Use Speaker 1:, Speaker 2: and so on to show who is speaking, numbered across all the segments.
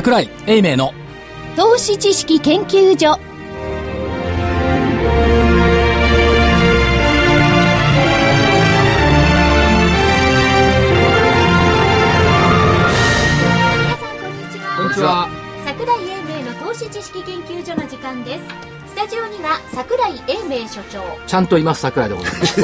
Speaker 1: 桜井英明の
Speaker 2: 投資知識研究所。
Speaker 3: 皆さんこんにちは。
Speaker 1: こんにちは。
Speaker 3: 桜井英明の投資知識研究所の時間です。スタジオには桜井英明所長。
Speaker 1: ちゃんといます桜井でございます。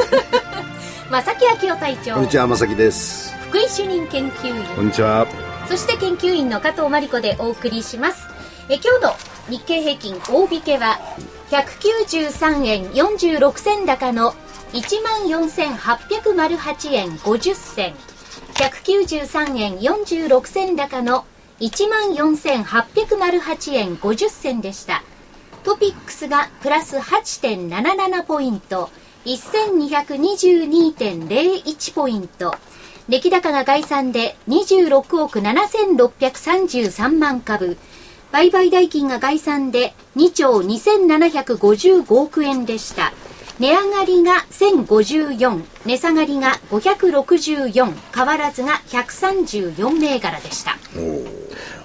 Speaker 3: 正木明夫隊長。
Speaker 4: こんにちは、まさきです。
Speaker 3: 福井主任研究員。
Speaker 4: こんにちは。
Speaker 3: そして研究員の加藤真理子でお送りします。え今日の日経平均大引けは193円46銭高の14,808円50銭。193円46銭高の14,808円50銭でした。トピックスがプラス8.77ポイント。1222.01ポイント。出来高が概算で26億7633万株。売買代金が概算で2兆2755億円でした。値上がりが1054値下がりが564変わらずが134銘柄でした。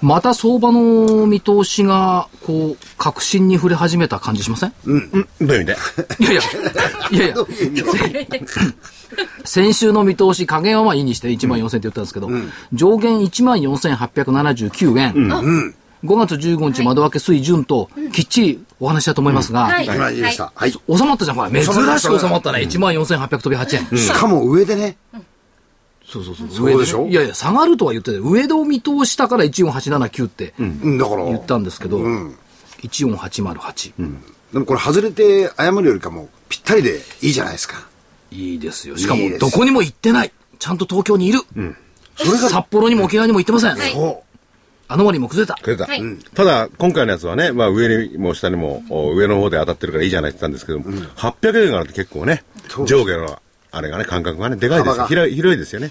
Speaker 1: また相場の見通しがこう確信に触れ始めた感じしません？
Speaker 5: どういう意味で？
Speaker 1: いやいやいやいや。先週の見通し加減はまあいいにして1万4000って言ったんですけど、上限1万4879円、5月15日窓開け水準ときっちりお話したと思いますが、
Speaker 3: はい。
Speaker 4: はい。
Speaker 1: 収まったじゃん、ほら。珍しく収まったね。1万4800飛び8円。
Speaker 4: しかも上でね、
Speaker 1: そうそうそう。
Speaker 4: そうでしょ？
Speaker 1: いやいや、下がるとは言ってて、上戸を見通したから14879って
Speaker 4: うんだから、
Speaker 1: 言ったんですけど、14808。
Speaker 4: でもこれ外れて謝るよりかもぴったりでいいじゃないですか。
Speaker 1: いいですよ。しかもどこにも行ってない。ちゃんと東京にいる。
Speaker 4: それが、
Speaker 1: 札幌にも沖縄にも行ってません。
Speaker 4: そ
Speaker 1: あの割も崩れた。
Speaker 5: くれた、
Speaker 3: はい。
Speaker 5: ただ、今回のやつはね、まあ上にも下にも、お上の方で当たってるからいいじゃないって言ったんですけども、800円があると結構ね、上下の、あれがね、感覚がね、でかいです広い、広いですよね。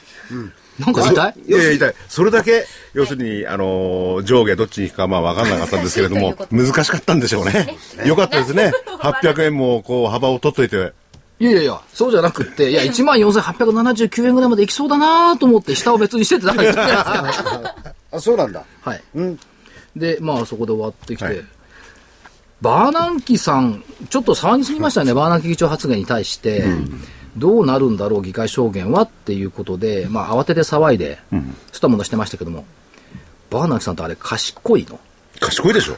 Speaker 1: なんか痛い？
Speaker 5: いやいや、痛い。それだけ、要するに、あのー上下どっちに行くかまあ分かんなかったんですけれども、難しかったんでしょうね。よかったですね。800 円もこう幅を取っといて、
Speaker 1: いやいやいや、そうじゃなくって、いや、14879円ぐらいまで行きそうだなと思って、下を別にしてってだから言ったじゃないですか。
Speaker 4: う。あ、そうなんだ。
Speaker 1: はい。
Speaker 4: うん。
Speaker 1: で、まあそこで終わってきて、
Speaker 5: はい
Speaker 1: バーナンキさん、ちょっと騒ぎすぎましたね、バーナンキ議長発言に対して、どうなるんだろう、議会証言はっていうことで、まあ慌てて騒いで、スタものしてましたけども、バーナンキさんってあれ、賢いの？
Speaker 5: 賢いでしょ。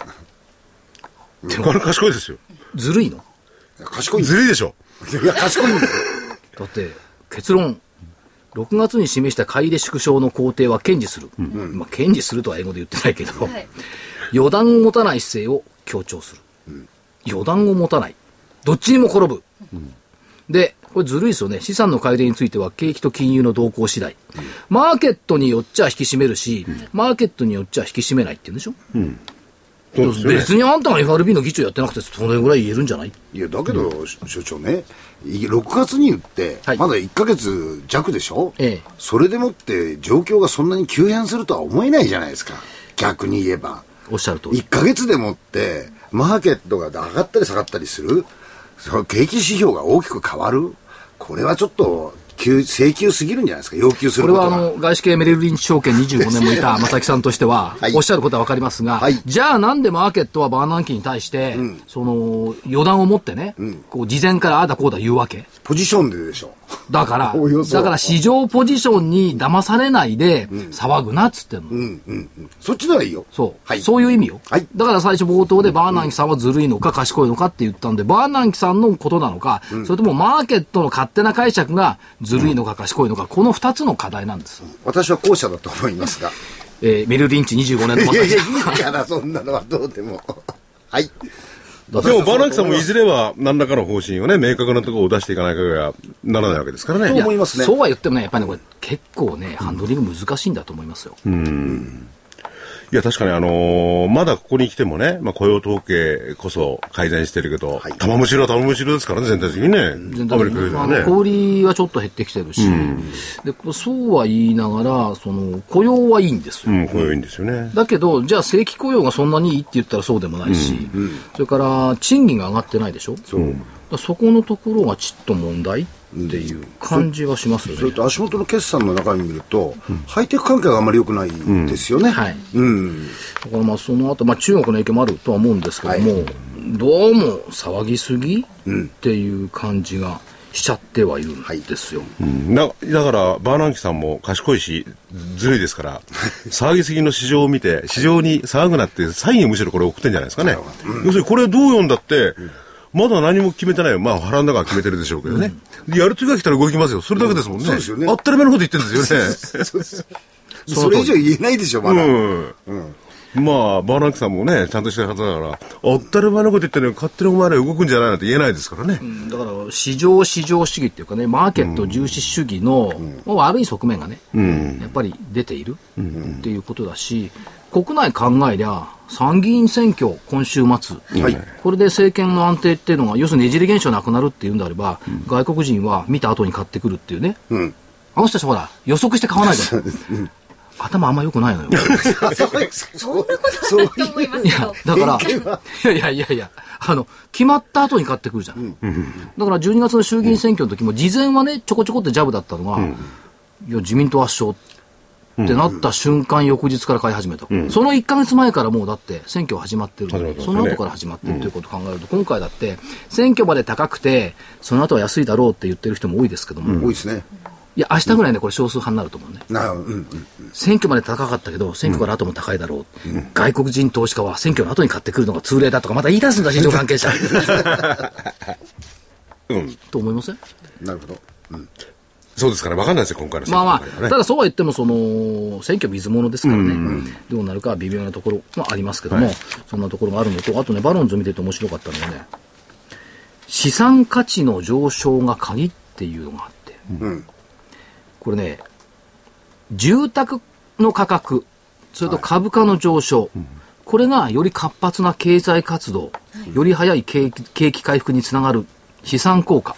Speaker 5: あれ賢いですよ。
Speaker 1: ずるいの？
Speaker 4: 賢い
Speaker 5: ずるいでしょ。
Speaker 4: いや、賢いんだよ。
Speaker 1: だって、結論、6月に示した買い入れ縮小の工程は堅持する。まあ、堅持するとは英語で言ってないけど、
Speaker 3: はい
Speaker 1: 予断を持たない姿勢を強調する。予断を持たない。どっちにも転ぶ。で、これずるいですよね。資産の買い入れについては景気と金融の動向次第。マーケットによっちゃ引き締めるし、マーケットによっちゃ引き締めないって言うんでしょ、
Speaker 5: そうですよね。
Speaker 1: 別にあんたが FRB の議長やってなくてそれぐらい言えるんじゃない？
Speaker 4: いや、だけど、所長ね、い6月に言って、
Speaker 1: はい
Speaker 4: まだ1ヶ月弱でしょ？
Speaker 1: ええ
Speaker 4: それでもって状況がそんなに急変するとは思えないじゃないですか。逆に言えば。
Speaker 1: おっしゃる通り。
Speaker 4: 1ヶ月でもって、マーケットが上がったり下がったりする、その景気指標が大きく変わる、これはちょっと急、請求すぎるんじゃないですか、要求す
Speaker 1: こ
Speaker 4: るこ。
Speaker 1: れはあの外資系メリルリンチ証券25年もいた 正木さんとしては、
Speaker 4: はい。
Speaker 1: おっしゃることはわかりますが、
Speaker 4: はい。
Speaker 1: じゃあなんでマーケットはバーナンキに対して、その予断を持ってね、こう事前からああだこうだ言うわけ？
Speaker 4: ポジションででしょ。
Speaker 1: だから だから市場ポジションに騙されないで騒ぐなっつってんの。
Speaker 4: うんうんうん。そっちならいいよ。
Speaker 1: そう、
Speaker 4: はい。
Speaker 1: そういう意味よ、
Speaker 4: はい
Speaker 1: だから最初冒頭でバーナンキさんはずるいのか賢いのかって言ったんで、バーナンキさんのことなのか、それともマーケットの勝手な解釈がずるいのか賢いのか、この二つの課題なんです。
Speaker 4: 私は後者だと思いますが。
Speaker 1: えーメリルリンチ25年の
Speaker 4: いやいや。いいから、そんなのはどうでも。はい。
Speaker 5: でも、バーナンキさんもいずれは何らかの方針をね、明確なところを出していかない限りはならないわけですから
Speaker 4: と
Speaker 5: ね。
Speaker 4: 思いますね。
Speaker 1: そうは言ってもね、やっぱりね、これ結構ね、ハンドリング難しいんだと思いますよ。
Speaker 5: いや、確かにあのーまだここに来てもね、まあ雇用統計こそ改善してるけど、
Speaker 4: はい
Speaker 5: 玉虫色は玉虫色ですからね、全体的にね。
Speaker 1: 全体的
Speaker 5: アメリカよりはね。
Speaker 1: にあの小売りはちょっと減ってきてるし、でそうは言いながら、その雇用はいいんですよ。
Speaker 5: うん、雇用いいんですよね。
Speaker 1: だけど、じゃあ正規雇用がそんなにいいって言ったらそうでもないし、それから賃金が上がってないでしょ、
Speaker 4: そう。
Speaker 1: だそこのところがちっと問題っっていう感じがしますよね。
Speaker 4: それと足元の決算の中身見ると、ハイテク関係があんまり良くないですよね。
Speaker 1: はい
Speaker 4: うん。
Speaker 1: だからまあその後、まあ中国の影響もあるとは思うんですけども、どうも騒ぎすぎっていう感じがしちゃってはいるんですよ。
Speaker 5: なだから、バーナンキさんも賢いし、ずるいですから、騒ぎすぎの市場を見て、市場に騒ぐなって、サインをむしろこれ送ってんじゃないですかね。要するに、これどう読んだって、まだ何も決めてないよ。まあ、腹の中は決めてるでしょうけどね。でやる時が来たら動きますよ。それだけですもんね。
Speaker 4: そうですよね
Speaker 5: 当たり前のこと言ってるんですよね。
Speaker 4: そうですそれ以上言えないでしょ、まだ。
Speaker 5: うん。まあ、バーナンキさんもね、ちゃんとした方だから、当たり前のこと言ってるのに、勝手にお前ら動くんじゃないなんて言えないですからね。
Speaker 1: だから市場市場主義っていうかね、マーケット重視主義の、もう悪い側面がね、やっぱり出ているっていうことだし、国内考えりゃ、参議院選挙、今週末、これで政権の安定っていうのが、要するにねじれ現象なくなるっていうんであれば、外国人は見た後に買ってくるっていうね、
Speaker 4: ん。
Speaker 1: あの人たちほら、予測して買わないじゃん。頭あんま良くないのよ。
Speaker 3: そんなことないと思いますけど。
Speaker 1: だから、いやいやいやいや、あの、決まった後に買ってくるじゃん。だから12月の衆議院選挙の時も、事前はね、ちょこちょこってジャブだったのが、いや、自民党圧勝ってなった瞬間、翌日から買い始めた。その1ヶ月前からもうだって、選挙は始まってるのその後から始まってるということを考えると、今回だって、選挙まで高くて、その後は安いだろうって言ってる人も多いですけども、
Speaker 4: 多いですね。
Speaker 1: いや、明日ぐらいね、これ少数派になると思うね。
Speaker 4: なうんうん。
Speaker 1: 選挙まで高かったけど、選挙から後も高いだろう、外国人投資家は選挙の後に買ってくるのが通例だとか、また言い出すんだ、市場関係者。
Speaker 5: うん。
Speaker 1: と思いません？
Speaker 4: なるほど。
Speaker 5: そうですから、わかんないですよ、今回の選
Speaker 1: まあまあ、ただそうは言っても、その、選挙水物ですからね、どうなるかは微妙なところもありますけども、そんなところがあるのと、あとね、バロンズ見てて面白かったのがね、資産価値の上昇が鍵っていうのがあって、
Speaker 4: うん。
Speaker 1: これね、住宅の価格、それと株価の上昇、これがより活発な経済活動、より早い景気景気回復につながる資産効果、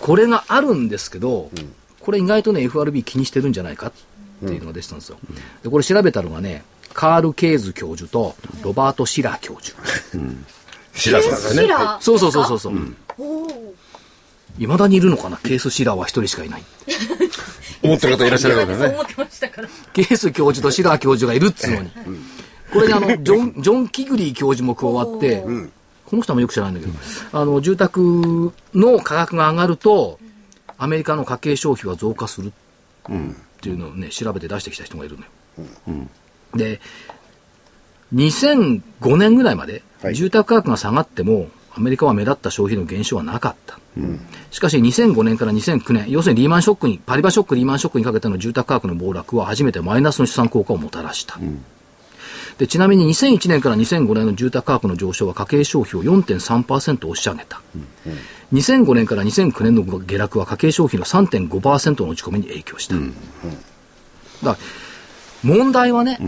Speaker 1: これがあるんですけど、これ意外とね、FRB 気にしてるんじゃないかっていうのが出てたんですよ。で、これ調べたのがね、カール・ケーズ教授とロバート・シラー教授。
Speaker 5: シラさんですね。
Speaker 3: シラー
Speaker 1: そうそうそうそうそう。いまだにいるのかな？ケース・シラーは一人しかいない。
Speaker 5: 思ってる方いらっしゃるからね。
Speaker 3: そう思ってましたから。
Speaker 1: ケース教授とシラー教授がいるっつうのに。これにあの、ジョン、ジョン・キグリー教授も加わって、この人もよく知らないんだけど、あの、住宅の価格が上がると、アメリカの家計消費は増加するっていうのをね、調べて出してきた人がいるのよ。で、2005年ぐらいまで、
Speaker 4: はい
Speaker 1: 住宅価格が下がっても、アメリカは目立った消費の減少はなかった。しかし2005年から2009年、要するにリーマンショックに、パリバショック、リーマンショックにかけての住宅価格の暴落は初めてマイナスの資産効果をもたらした。でちなみに2001年から2005年の住宅価格の上昇は家計消費を4.3%押し上げた。2005年から2009年の下落は家計消費の3.5%の落ち込みに影響した。だから問題はね、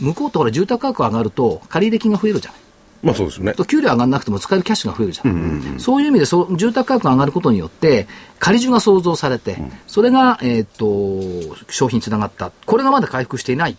Speaker 1: 向こうとほら住宅価格が上がると借入金が増えるじゃない。
Speaker 5: まあそうですよね。
Speaker 1: と給料上がらなくても使えるキャッシュが増えるじゃん。そういう意味でそう住宅価格が上がることによって、借り需が創造されて、それが、えーっと、商品につながった。これがまだ回復していない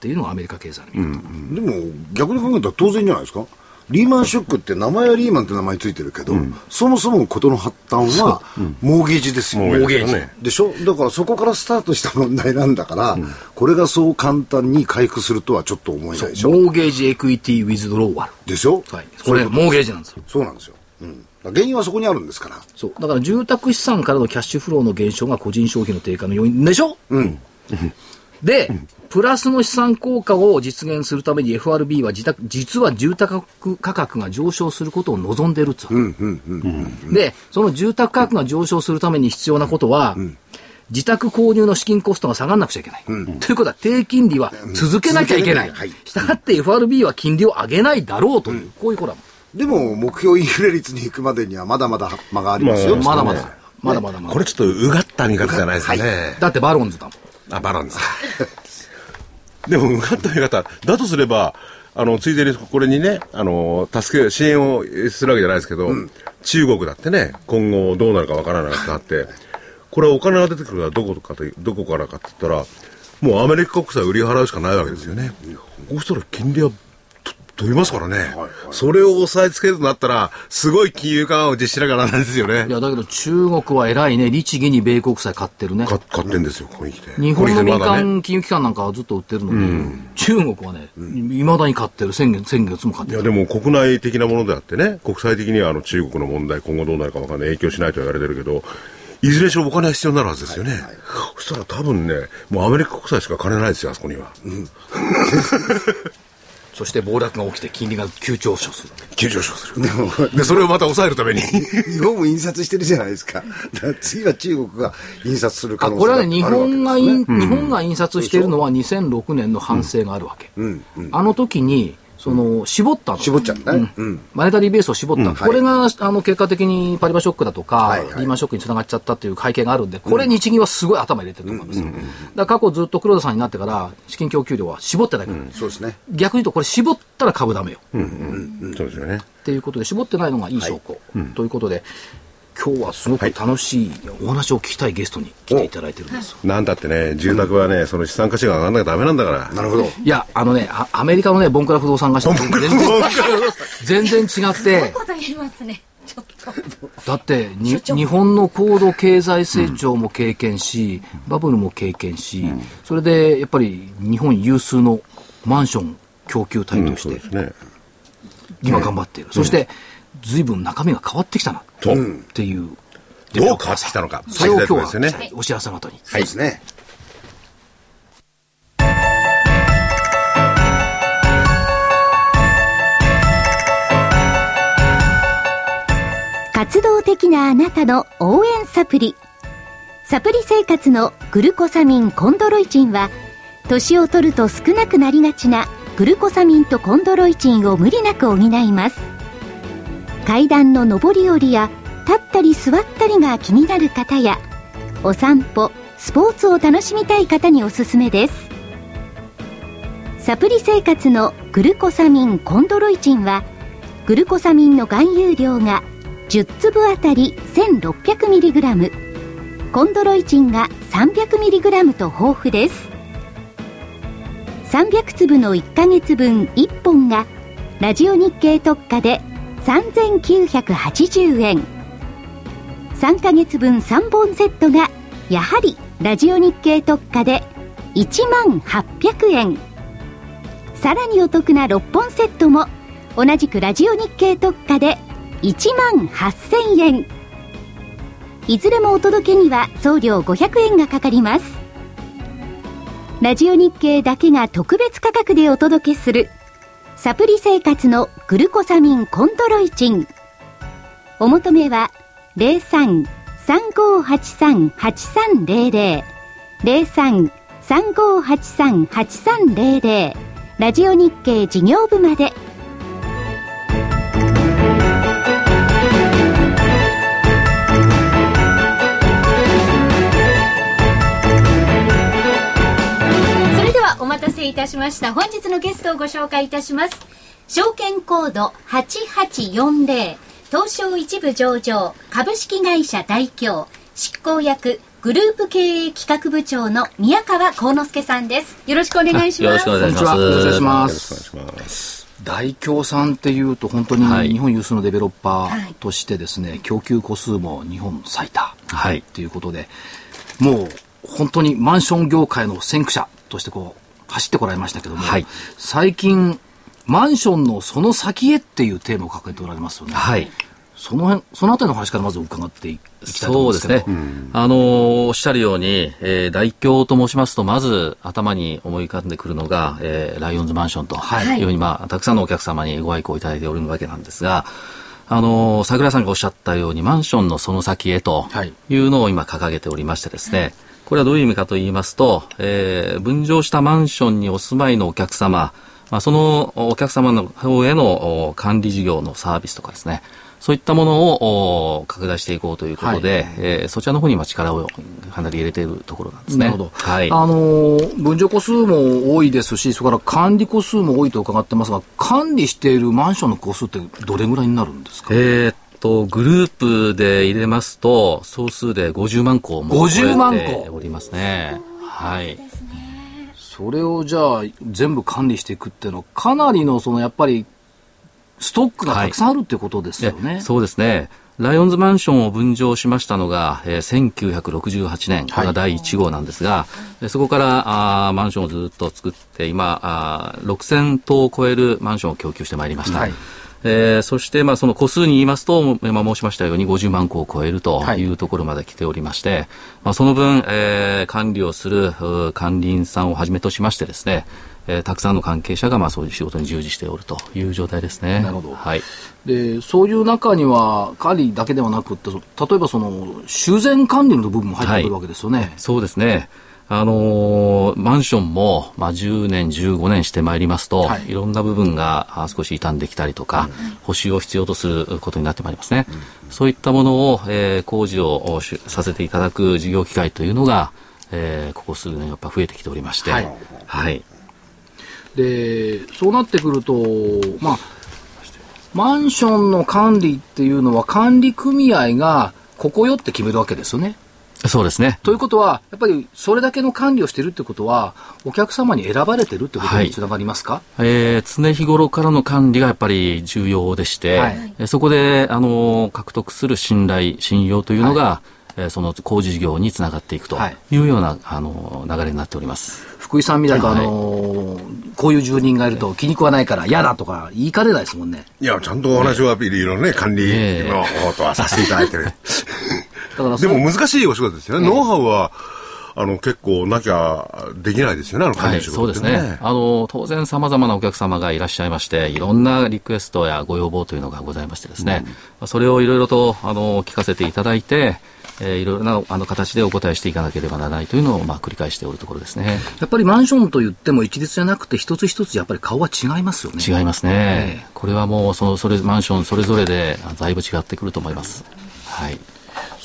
Speaker 1: っていうのがアメリカ経済の見方。
Speaker 4: でも、逆に考えたら当然じゃないですか。リーマンショックって名前はリーマンって名前ついてるけど、そもそも事の発端は、モーゲージですよ。
Speaker 5: もう
Speaker 1: モーゲージ
Speaker 5: ね。
Speaker 4: でしょ？だからそこからスタートした問題なんだから、これがそう簡単に回復するとはちょっと思えないでしょ
Speaker 1: モーゲージエクイティウィズドローワル。
Speaker 4: でしょ？
Speaker 1: はい。これ、モーゲージなんですよ。
Speaker 4: そうなんですよ。うん。原因はそこにあるんですから。
Speaker 1: そう。だから住宅資産からのキャッシュフローの減少が個人消費の低下の要因でしょ？
Speaker 4: うん。
Speaker 1: で、プラスの資産効果を実現するために FRB は自宅、実は住宅価格が上昇することを望んでるっつうので、その住宅価格が上昇するために必要なことは、自宅購入の資金コストが下がらなくちゃいけない。ということは、低金利は続けなきゃいけない。したがって FRB は金利を上げないだろうという、こういうコラム。
Speaker 4: でも、目標インフレ率に行くまでにはまだまだ間がありますよ。
Speaker 1: まだまだ。まだまだまだ。
Speaker 5: これちょっとうがった見方じゃないですかね。
Speaker 1: だってバロンズだもん。
Speaker 5: あ、バランス。でも、うがった見方、だとすれば、あの、ついでにこれにね、あの、助け、支援をするわけじゃないですけど、中国だってね、今後どうなるかわからないってなって、これはお金が出てくるのはどことかと、どこからかって言ったら、もうアメリカ国債売り払うしかないわけですよね。こうしたら金利はと飛びますからね。それを抑えつけるとなったら、すごい金融緩和を実施しながらなんですよね
Speaker 1: い。や、だけど中国は偉いね。律儀に米国債買ってるね。
Speaker 5: か買ってんですよ、ここに来て。
Speaker 1: 日本の民間金融機関なんかはずっと売ってるのに、中国はね、いまだに買ってる。先月、先月も買って
Speaker 5: いや、
Speaker 1: る。
Speaker 5: でも国内的なものであってね、国際的にはあの中国の問題、今後どうなるかわかんない、影響しないと言われてるけど、いずれにしろお金は必要になるはずですよね。そしたら多分ね、もうアメリカ国債しか金ないですよ、あそこには。
Speaker 1: そして暴落が起きて金利が急上昇する。
Speaker 5: 急上昇する。で、それをまた抑えるために。
Speaker 4: 日本も印刷してるじゃないですか。だから次は中国が印刷する可
Speaker 1: あ、
Speaker 4: 能性
Speaker 1: これはね、日
Speaker 4: があるわけ
Speaker 1: 本が
Speaker 4: ですね
Speaker 1: 印、日本が印刷しているのは2006年の反省があるわけ。あの時に、その、絞ったの。
Speaker 4: 絞っちゃうんだね。うん。
Speaker 1: マネタリーベースを絞った、これがあの結果的にパリバショックだとか、リーマンショックにつながっちゃったっていう背景があるんで、これ、日銀はすごい頭入れてると思いますよ、だ過去ずっと黒田さんになってから、資金供給量は絞ってないから、
Speaker 4: そうですね。
Speaker 1: 逆に言うと、これ、絞ったら株ダメよ、
Speaker 5: そうですよね。
Speaker 1: っていうことで、絞ってないのがいい証拠、ということで、今日はすごく楽しいお話を聞きたいゲストに来ていただいてるんですよ。
Speaker 5: なんだってね、住宅はね、その資産価値が上がらなきゃダメなんだから。
Speaker 4: なるほど。
Speaker 1: いや、あのね、あアメリカのね、ボンクラ不動産会社全然、全然違って、
Speaker 6: こと言いますね。ちょっと。
Speaker 1: だってに日本の高度経済成長も経験し、バブルも経験し、それでやっぱり日本有数のマンション供給体として。今頑張っている、そして随分中身が変わってきたな
Speaker 5: そう。
Speaker 1: っていう、
Speaker 5: どう変わってきたのか。
Speaker 1: それを今日
Speaker 5: 知りたいところですよね。
Speaker 1: はお知らせの後に。
Speaker 4: そうですね。
Speaker 3: 活動的なあなたの応援サプリサプリ生活のグルコサミンコンドロイチンは年を取ると少なくなりがちなグルコサミンとコンドロイチンを無理なく補います階段の上り下りや立ったり座ったりが気になる方やお散歩スポーツを楽しみたい方におすすめです。サプリ生活のグルコサミンコンドロイチンはグルコサミンの含有量が10粒あたり 1600mg コンドロイチンが 300mg と豊富です。300粒の1ヶ月分1本がラジオ日経特価で3980円。3ヶ月分3本セットがやはりラジオ日経特価で1万800円。さらにお得な6本セットも同じくラジオ日経特価で1万8000円。いずれもお届けには送料500円がかかります。ラジオ日経だけが特別価格でお届けするサプリ生活のグルコサミンコントロイチン。お求めは03-3583-8300 03-3583-8300ラジオ日経事業部まで。
Speaker 6: お待たせいたしました。本日のゲストをご紹介いたします。証券コード8840東証一部上場株式会社大京執行役グループ経営企画部長の宮川幸之助さんです。よろしくお願いします。
Speaker 7: よろしくお願いします。
Speaker 1: よろしくお願いします。大京さんっていうと本当に
Speaker 7: はい
Speaker 1: 日本有数のデベロッパ
Speaker 6: はい
Speaker 1: ーとしてですね、供給個数も日本最多
Speaker 7: はい
Speaker 1: ということで、もう本当にマンション業界の先駆者としてこう走ってこられましたけども、
Speaker 7: はい
Speaker 1: 最近マンションのその先へっていうテーマを掲げておられますよね。
Speaker 7: はい。
Speaker 1: その辺、そのあたりの話からまず伺っていきたいと思
Speaker 7: そうです
Speaker 1: うんです。
Speaker 7: ね。あのーおっしゃるように、えー、大京と申しますと、まず頭に思い浮かんでくるのが、えーライオンズマンションと
Speaker 1: はい
Speaker 7: いうふうに、まあ、たくさんのお客様にご愛顧いただいておるわけなんですが、あのー桜井さんがおっしゃったように、マンションのその先へと
Speaker 1: はい
Speaker 7: いうのを今掲げておりましてですね、これはどういう意味かと言いますと、えー分譲したマンションにお住まいのお客様、まあ、そのお客様の方へのお管理事業のサービスとかですね、そういったものをお拡大していこうということで、えーそちらの方に今力をかなり入れているところなんですね。
Speaker 1: なるほど。
Speaker 7: はい。
Speaker 1: あのー、分譲個数も多いですし、それから管理個数も多いと伺ってますが、管理しているマンションの個数ってどれぐらいになるんですか？
Speaker 7: えーっと、グループで入れますと、総数で50万個も超
Speaker 1: 50万個
Speaker 7: えておりますね。はい。
Speaker 1: そそれをじゃあ全部管理していくっていうのはかなりのそのやっぱりストックがたくさんあるってことですよね。
Speaker 7: えそうですね。ライオンズマンションを分譲しましたのが、えー、1968年、これが第1号なんですが、はい、そこからあマンションをずっと作って、今あ、6000棟を超えるマンションを供給してまいりました。はいえー、そして、まあ、その個数に言いますと、今申しましたように50万戸を超えるというところまで来ておりまして、はい、まあ、その分、えー、管理をする管理員さんをはじめとしましてですね、えー、たくさんの関係者がまあそういう仕事に従事しておるという状態ですね。
Speaker 1: なるほど。はい。で、そういう中には管理だけではなくて、例えばその修繕管理の部分も入ってくるわけですよね。はい、
Speaker 7: そうですね。あのー、マンションも、まあ、10年、15年してまいりますと、はい、いろんな部分が少し傷んできたりとか、うん、補修を必要とすることになってまいりますね。うん、そういったものを、えー、工事をさせていただく事業機会というのが、えー、ここ数年やっぱ増えてきておりまして、はい、はい、
Speaker 1: でそうなってくると、まあ、マンションの管理っていうのは管理組合がここよって決めるわけですよね。
Speaker 7: そうですね。
Speaker 1: ということは、やっぱりそれだけの管理をしているってことは、お客様に選ばれてるってことにつながりますか、
Speaker 7: はい、えー、常日頃からの管理がやっぱり重要でして、はい、そこで、あの、獲得する信頼、信用というのが、はい。えー、その工事事業につながっていくとい。うような、はい、あの流れになっております。
Speaker 1: 福井さんみたいな、あのー、こういう住人がいると気に食わないから嫌だとか言いかねないですもんね。
Speaker 4: いやちゃんとお話はビリのね、管理の方とはさせていただいてる、だ からでも難しいお仕事ですよね、ノウハウはあの結構なきゃできないですよね、あの管理仕
Speaker 7: 事、ねはい、そうですね。あの当然さまざまなお客様がいらっしゃいまして、いろんなリクエストやご要望というのがございましてですね、うん、それをいろいろとあの聞かせていただいて、えー、いろいろなあの形でお答えしていかなければならないというのを、まあ、繰り返しておるところですね。
Speaker 1: やっぱりマンションといっても一律じゃなくて、一つ一つやっぱり顔は違いますよね。
Speaker 7: 違いますね。これはもうそのそれマンションそれぞれでだいぶ違ってくると思います。はい。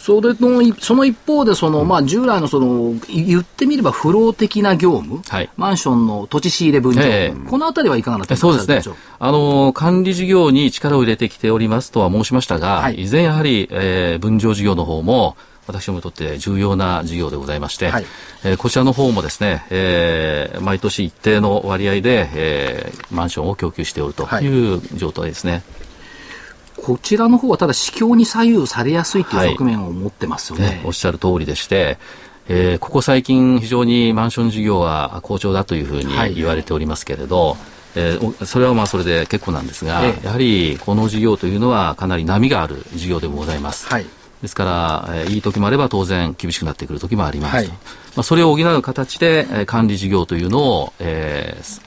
Speaker 1: それのその一方でその、まあ、従来のその言ってみれば不老的な業務、はい、マンションの土地仕入れ分譲、えー、このあたりはいかがなって
Speaker 7: そうですね。あの管理事業に力を入れてきておりますとは申しましたが、はい、依然やはり、えー、分譲事業の方も私どもにとって重要な事業でございまして、はい、えー、こちらの方もですね、えー、毎年一定の割合で、えー、マンションを供給しておるとい。う状態ですね。はい、
Speaker 1: こちらの方はただ市況に左右されやすいという側面を持ってますよね。はい、
Speaker 7: おっしゃる通りでして、えー、ここ最近非常にマンション事業は好調だというふうに言われておりますけれど、はいえー、それはまあそれで結構なんですが、ええ、やはりこの事業というのはかなり波がある事業でもございます。はい。ですから、えー、いい時もあれば当然厳しくなってくる時もありますと、はい、まあ、それを補う形で、えー、管理事業というのを、えー、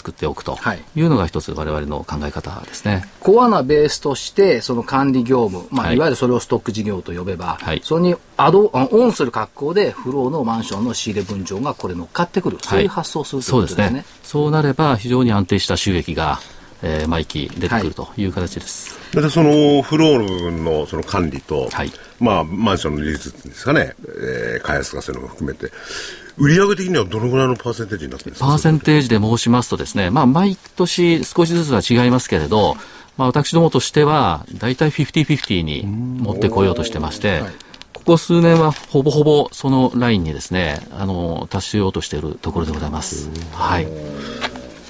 Speaker 7: 作っておくというのが一つ我々の考え方ですね。
Speaker 1: コアなベースとしてその管理業務、まあ、い、わゆるそれをストック事業と呼べば、はい、それにアドオンする格好でフローのマンションの仕入れ分譲がこれ乗っかってくる、そういう発想をするということですね。そうですね。
Speaker 7: そうなれば非常に安定した収益がえー、毎期出てくるという形です。
Speaker 4: はい、そのフローのその管理と、はい、まあマンションの利率ですかね、えー、開発とかそういうのも含めて。売上的にはどのぐらいのパーセンテージになってるんですか？
Speaker 7: パーセンテージで申しますとですね、まあ、毎年少しずつは違いますけれど、まあ、私どもとしては、大体50-50に持ってこようとしてまして、ここ数年はほぼほぼそのラインにですね、あの、達しようとしているところでございます。はい。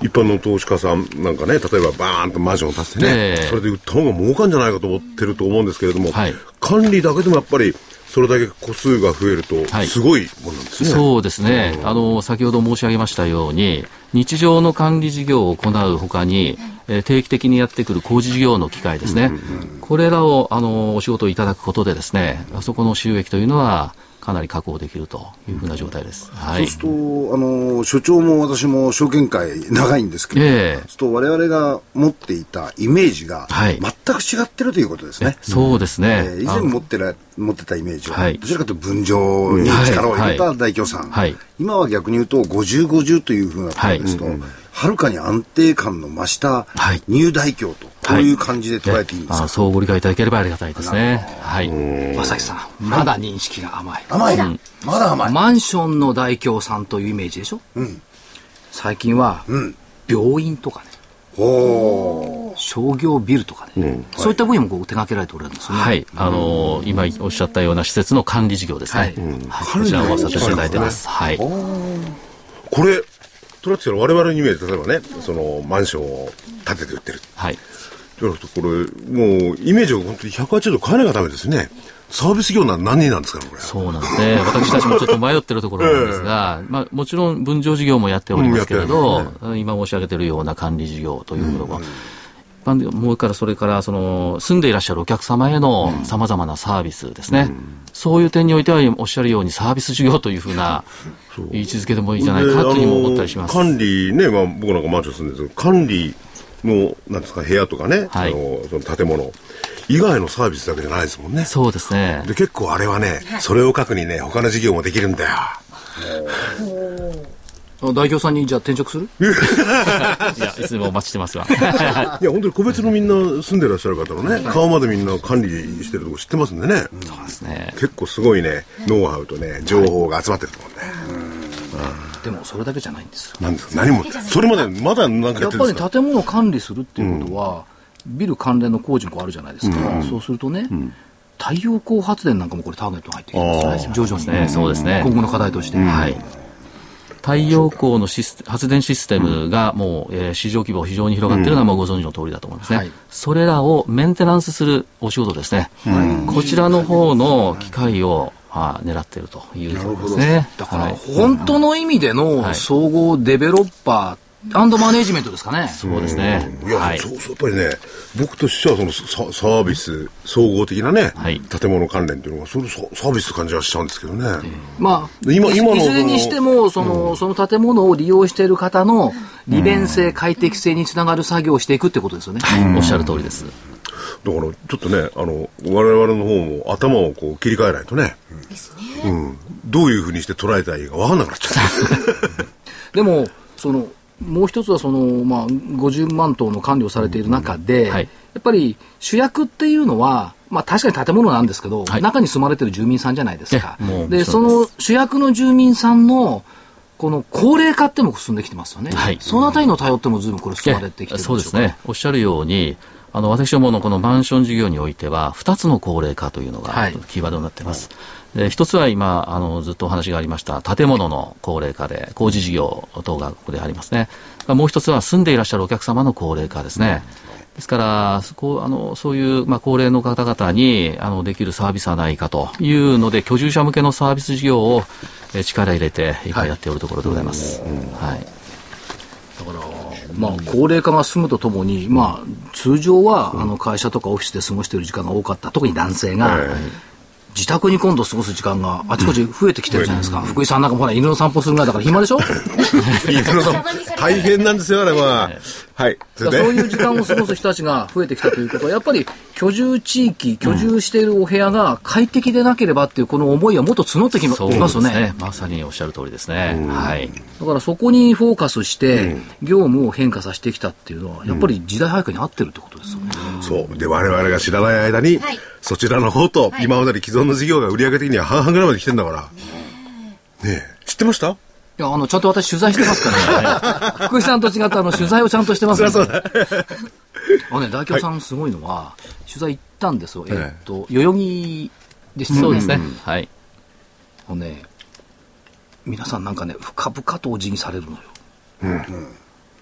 Speaker 4: 一般の投資家さんなんかね、例えばバーンとマンションを建ててね、えー、それで売った方が儲かんじゃないかと思ってると思うんですけれども、はい、管理だけでもやっぱり、それだけ個数が増えると、すごいものなんですね、
Speaker 7: はい、そうですね、あの先ほど申し上げましたように、日常の管理事業を行うほかに、えー、定期的にやってくる工事事業の機会ですね、これらをあのお仕事いただくことで、ですねあそこの収益というのは、かなり確保できるというふうな状態です。
Speaker 4: はい、そうすると、あの、所長も私も証券会長いんですけど、えー、そう我々が持っていたイメージが全く違ってるということですね。はい、
Speaker 7: そうですね。
Speaker 4: えー、以前持ってら持ってたイメージは、はい、どちらかというと分譲に力を入れた大協賛、はい、今は逆に言うと50、50というふうなところですと、はいうんはるかに安定感の増したニュー大京と、こういう感じで捉えていいんですか、はい、
Speaker 7: そうご理解いただければありがたいですね。はい。
Speaker 1: 正木さん、まだ認識が甘い。
Speaker 4: 甘い、うん、まだ甘い。
Speaker 1: マンションの大京さんというイメージでしょ？うん。最近は、病院とかね。ほ商業ビルとかね、うん、そういった分野もこう手掛けられておられるんですね。
Speaker 7: はい、あのー、今おっしゃったような施設の管理事業ですね。はい、うん、こちらをさせていただいてます。はい。
Speaker 5: これ、トラック我々のイメージ、例えばね、そのマンションを建てて売ってる。はい。じゃなくて、これ、もう、イメージを本当に180度変えなきゃダメですね。サービス業な何なんですか、ね、これ。
Speaker 7: そうなんですね。私たちもちょっと迷ってるところなんですが、えー、まあ、もちろん分譲事業もやっておりますけれど、うんね、今申し上げているような管理事業ということが、うん般でもうからそれからその住んでいらっしゃるお客様へのさまざまなサービスですね、うん、そういう点においてはおっしゃるようにサービス事業というふうな位置づけでもいいんじゃないかというふうにも思ったりします。
Speaker 5: 管理ね、まあ、僕なんかマンション住んでるんですけど管理のなんですか部屋とかね、はい、あのその建物。以外のサービスだけじゃないですもんね。
Speaker 7: そうですね。
Speaker 5: で結構あれはねそれを書くにね他の事業もできるんだよ
Speaker 1: 代表さんにじゃあ転職する？い
Speaker 7: や、いつでもお待ちしてますわ。
Speaker 5: いや、本当に個別のみんな住んでらっしゃる方のね、顔までみんな管理してるとこ知ってますんでね。
Speaker 7: そうですね。
Speaker 5: 結構すごいね、ノウハウとね、情報が集まってると思うんで。
Speaker 1: でもそれだけじゃないんですよ。
Speaker 5: なんです何も、それまでまだなんか
Speaker 1: やっぱり建物を管理するっていうことは、ビル関連の工事もあるじゃないですか。そうするとね、太陽光発電なんかもこれターゲットに入ってきます徐々にね。
Speaker 7: そうですね。
Speaker 1: 今後の課題として。はい。
Speaker 7: 太陽光の発電システムがもう、えー、市場規模非常に広がっているのはもうご存知の通りだと思いますね、はい、それらをメンテナンスするお仕事ですね、こちらの方の機会をあ狙っているというところですね。
Speaker 1: だから、本当の意味での総合デベロッパーアンドマネジメントですかね。
Speaker 7: そうですね。
Speaker 5: いや、はい、そうそう、やっぱりね、僕としてはそのササービス、総合的なね、はい、建物関連っていうのが、そのサービス感じはしちゃうんですけどね。
Speaker 1: まあ、今、今の。いずれにしても、その、うん、その建物を利用している方の利便性、快適性につながる作業をしていくってことですよね。
Speaker 7: はい、おっしゃる通りです。だ
Speaker 5: から、ちょっとね、あの、我々の方も頭をこう切り替えないとね。ですね。うん。どういうふうにして捉えたらいいか分かんなくなっちゃ
Speaker 1: う。でも、その、もう一つはその、まあ、50万棟の管理をされている中で、はい、やっぱり主役っていうのは、まあ、確かに建物なんですけど、はい、中に住まれてる住民さんじゃないですか。でその主役の住民さんのこの高齢化っても進んできてますよね。はい、そのあたりの対応ってもずいぶんこれ進まれてきてる
Speaker 7: そうですね。おっしゃるように、あの私どものこのマンション事業においては、2つの高齢化というのがキーワードになっています。はいで一つは今あのずっとお話がありました建物の高齢化で工事事業等がここでありますね。もう一つは住んでいらっしゃるお客様の高齢化ですね、ですからこうあのそういう、まあ、高齢の方々にあのできるサービスはないかというので居住者向けのサービス事業をえ力入れて今やっておるところでございます、はい、はい、
Speaker 1: だからまあ、高齢化が進むとともに、まあ、通常は、あの会社とかオフィスで過ごしている時間が多かった。特に男性が、自宅に今度過ごす時間があちこち増えてきてるじゃないですか、うん、福井さんなんかもほら犬の散歩するぐらいだから暇でしょ？
Speaker 5: 犬の散歩。大変なんですよあれは。はい。
Speaker 1: そそういう時間を過ごす人たちが増えてきたということはやっぱり居住地域居住しているお部屋が快適でなければっていうこの思いはもっと募ってきますよね、ね、
Speaker 7: まさにおっしゃる通りですね、はい、
Speaker 1: だからそこにフォーカスして業務を変化させてきたっていうのはやっぱり時代背景に合ってるってことですよね、
Speaker 5: そう。で我々が知らない間に、はいそちらの方と、今までに既存の事業が売上的には半々ぐらいまで来てんだから。ねえ、知ってました？い
Speaker 1: や、あの、ちゃんと私取材してますからね。福井さんと違って、あの、取材をちゃんとしてますから、ね。あのね、大京さんすごいのは、はい、取材行ったんですよ。えっと、代々木でした
Speaker 7: そうですね。はい。
Speaker 1: あのね、皆さんなんかね、深々とお辞儀されるのよ。うん。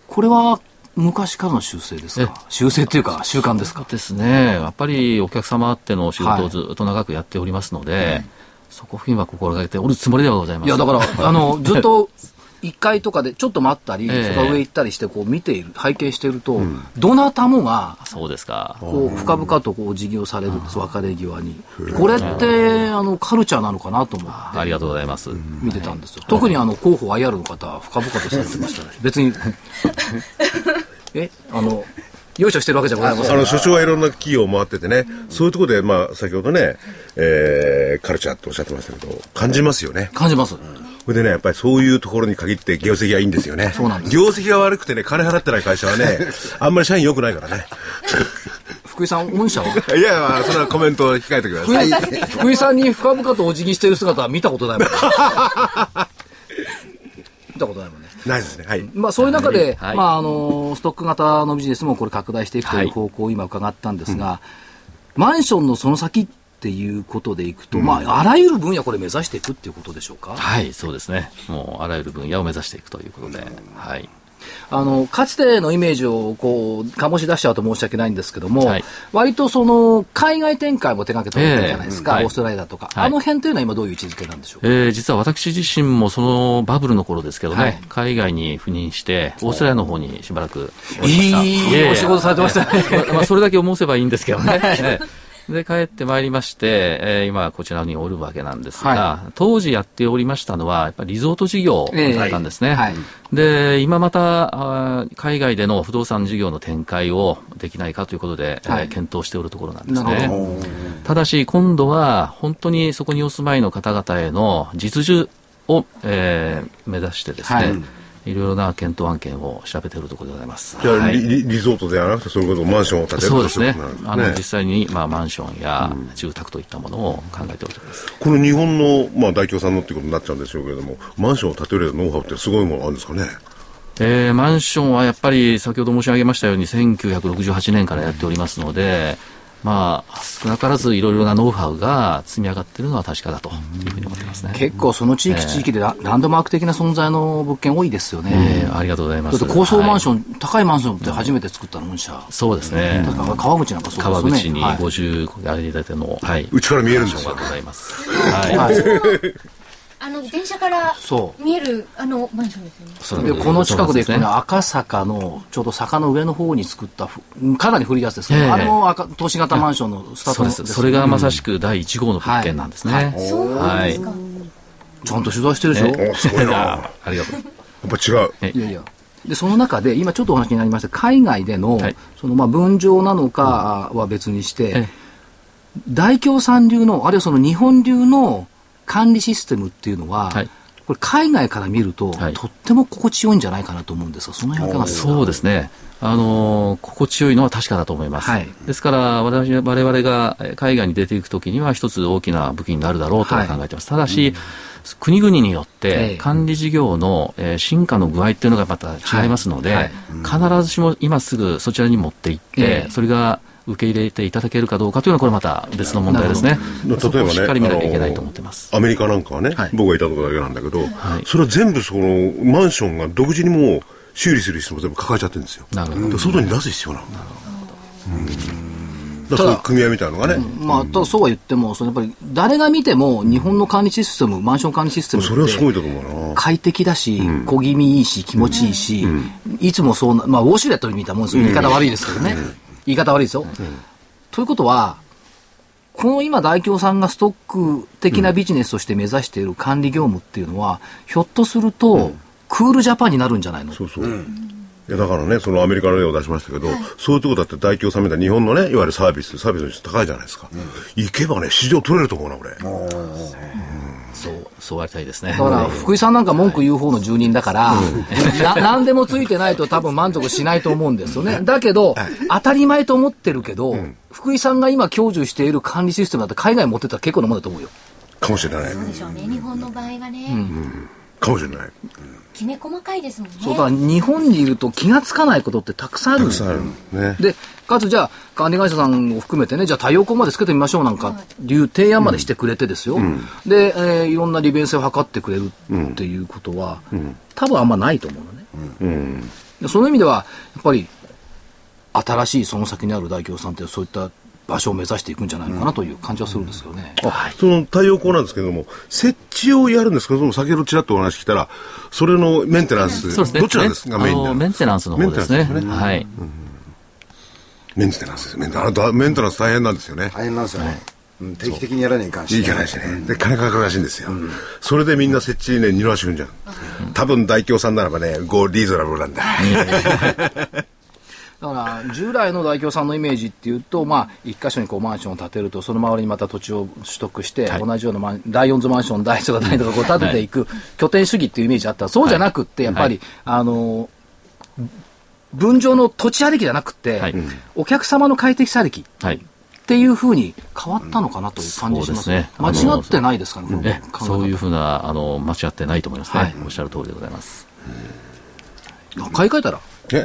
Speaker 1: これは昔からの修正ですか？修正っていうか習慣ですか？
Speaker 7: ですね。やっぱりお客様あっての仕事をずっと長くやっておりますので、はい、そこ付近は心がけておるつもりではございます。
Speaker 1: いや、だから、あの、ずっと1階とかでちょっと待ったり、えー、それ上行ったりしてこう見ている拝見していると、うん、どなたもが
Speaker 7: そうですか。
Speaker 1: こう深々とこう事業されるんです別れ際に。これってあのカルチャーなのかなと思って
Speaker 7: ありがとうございます。
Speaker 1: 見てたんですよ、特にあの広報 IR の方深々とされてましたね。別に えあのよいしょしてるわけじゃございません。
Speaker 5: あの、所長はいろんな企業を回っててね、そういうところで、まあ、先ほどね、えー、カルチャーっておっしゃってましたけど、感じますよね。
Speaker 1: 感じます。
Speaker 5: それでね、やっぱりそういうところに限って業績がいいんですよね。そうなんです。業績が悪くてね、金払ってない会社はね、あんまり社員良くないからね。
Speaker 1: 福井さん、御社は？
Speaker 5: いや、まあ、それはコメントを控えてくだ
Speaker 1: さい。福井さんに深々とお辞儀してる姿は見たことないもん。見たことないもんね。
Speaker 5: ないですね。はい。
Speaker 1: まあそういう中で、はい、まああの、ストック型のビジネスもこれ拡大していくという方向を今伺ったんですが、うん、マンションのその先っっていうことでいくと、うん、まあ、あらゆる分野これ目指していくっていうことでしょうか？
Speaker 7: はい、そうですね。もう、あらゆる分野を目指していくということで、はい。
Speaker 1: あの、かつてのイメージをこう、醸し出しちゃうと申し訳ないんですけども、はい、割とその、海外展開も手掛けておられるじゃないですか、えー、オーストラリアとか、はい、あの辺というのは今どういう位置づけなんでしょうか、
Speaker 7: えー、実は私自身もそのバブルの頃ですけどね、はい、海外に赴任して、オーストラリアの方にしばらく
Speaker 1: いいお仕事されてましたね。
Speaker 7: まあ、それだけ思せばいいんですけどね。で、帰ってまいりまして、えー、今こちらにおるわけなんですが、はい、当時やっておりましたのは、やっぱりリゾート事業だったんですね。えーはい、で、今また海外での不動産事業の展開をできないかということで、はい、えー、検討しておるところなんですね。ただし、今度は本当にそこにお住まいの方々への実需を、えー、目指してですね、いろいろな検討案件を調べているところでございます。
Speaker 5: じゃあ、はい、リリゾートではなくて、そういうことマンションを建てる
Speaker 7: そうですね。あの、実際に、まあ、マンションや住宅といったものを考えております。
Speaker 5: この日本の、まあ、大京さんのっていうことになっちゃうんでしょうけれども、マンションを建てるノウハウってすごいものあるんですかね？
Speaker 7: えー、マンションはやっぱり先ほど申し上げましたように1968年からやっておりますので、まあ、少なからずいろいろなノウハウが積み上がっているのは確かだというふうに思ってますね。
Speaker 1: 結構その地域、地域でランドマーク的な存在の物件多いですよね。
Speaker 7: えー、ありがとうございます。
Speaker 1: 高層マンション、はい、高いマンションって初めて作ったの、御社。
Speaker 7: そうですね。
Speaker 1: 川口なんかそうですね。
Speaker 7: 川口に50、あれ建ての、
Speaker 5: はい。うちから見えるんです
Speaker 7: よ。ございます。
Speaker 3: はい。あの電車から見えるあのマンションですよね。
Speaker 1: でこの近くでね、赤坂のちょうど坂の上の方に作ったかなり古いやつですけど、えー、あれも赤都市型マンションのスタート
Speaker 7: です、ね、それがまさしく第1号の物件なんですね。はい、はい、
Speaker 3: そうなんですか、
Speaker 1: ちゃんと取材してるでしょ？
Speaker 5: えー、すごいな。
Speaker 7: ありがとう。やっ
Speaker 5: ぱ違
Speaker 1: う。いやいや。でその中で今ちょっとお話になりました海外での、はい、そのまあ分譲なのかは別にして、大京さん流のあるいはその日本流の管理システムっていうのは、はい、これ海外から見ると、はい、とっても心地よいんじゃないかなと思うんですが、その辺いかが
Speaker 7: そうですね。あの心地よいのは確かだと思います。はい、ですから私、我々が海外に出ていくときには、一つ大きな武器になるだろうと考えてます。ただし、うん。国々によって管理事業の、えー、進化の具合っていうのがまた違いますので、はい。はい。必ずしも今すぐそちらに持っていって、それが受け入れていただけるかどうかというのは、これまた別の問題ですね。例えばね、しっかり見なきゃいけないと思ってます。
Speaker 5: アメリカなんかはね、はい、僕がいたところだけなんだけど、はい、それは全部そのマンションが独自にもう修理する必要も全部抱えちゃってるんですよ。なるほど。外に出す必要なの。なるほど。ういう組合みたいなのがね。
Speaker 1: うん、まあ、ただそうは言っても、そのやっぱり誰が見ても日本の管理システム、マンション管理システム
Speaker 5: それはすごいと思う
Speaker 1: な。快適だし、うん、小気味いいし、気持ちいいし、うん、いつもそうな、まあ、ウォシュレットみたいなもんですよ。言い方悪いですけどね。言い方悪いですよ。ということは、この今、大京さんがストック的なビジネスとして目指している管理業務っていうのは、ひょっとすると、クールジャパンになるんじゃないの？
Speaker 5: そうそう。いやだからね、そのアメリカの例を出しましたけど、はい、そういうとこだって大京さんみたいな日本のね、いわゆるサービス、サービスの質高いじゃないですか。うん、行けばね、市場取れると思うな、俺。
Speaker 7: そう、そうありたいですね。
Speaker 1: だから、福井さんなんか文句言う方の住人だから、な何でもついてないと多分満足しないと思うんですよね。だけど、当たり前と思ってるけど、うん、福井さんが今享受している管理システムだって海外持ってたら結構なもんだと思うよ。
Speaker 5: かもしれない。
Speaker 3: そうでしょうね、日本の場合がね。う
Speaker 5: んかもしれない。
Speaker 3: きめ細かいですもんね。
Speaker 1: そうだ、日本にいると気がつかないことってたくさんある
Speaker 5: たくさんある。ね。
Speaker 1: で、かつじゃあ、管理会社さんを含めてね、じゃあ太陽光までつけてみましょうなんか、いう提案までしてくれてですよ。うん、で、えー、いろんな利便性を図ってくれるっていうことは、うん、多分あんまないと思うのね。うん、その意味では、やっぱり、新しいその先にある大企業さんってそういった場所を目指していくんじゃないのかなという感じはするんですよね。
Speaker 5: はい、その太陽光なんですけれども、設置をやるんですけども、先ほどちらっとお話聞いたら、それのメンテナンス、ね、どちらですか、メイン
Speaker 7: でメンテナンスの方ですね。すね。はい、
Speaker 5: うん。メンテナンスです。メンテナンス、メンテナンス大変なんですよね。
Speaker 4: 大変なんですよね。うん、定期的にやらないかんし、
Speaker 5: いけないしね、で金かかるらしいんですよ、うん、それでみんな設置ね二の足踏んじゃう、うん、多分大京さんならばねゴーリーズナブルなんだ、
Speaker 1: だから従来の大京さんのイメージっていうと、まあ、一箇所にこうマンションを建てるとその周りにまた土地を取得して、はい、同じようなマンライオンズマンション大とか大とかこう建てていく、はい、拠点主義っていうイメージあった。らそうじゃなくってやっぱり、あの分譲の土地ありきじゃなくて、お客様の快適さありき。っていうふうに変わったのかなという感じしますね。間違ってないですかね、
Speaker 7: そういうふうな、あの、間違ってないと思いますね。おっしゃる通りでございます。
Speaker 1: 買い替えたら？
Speaker 5: え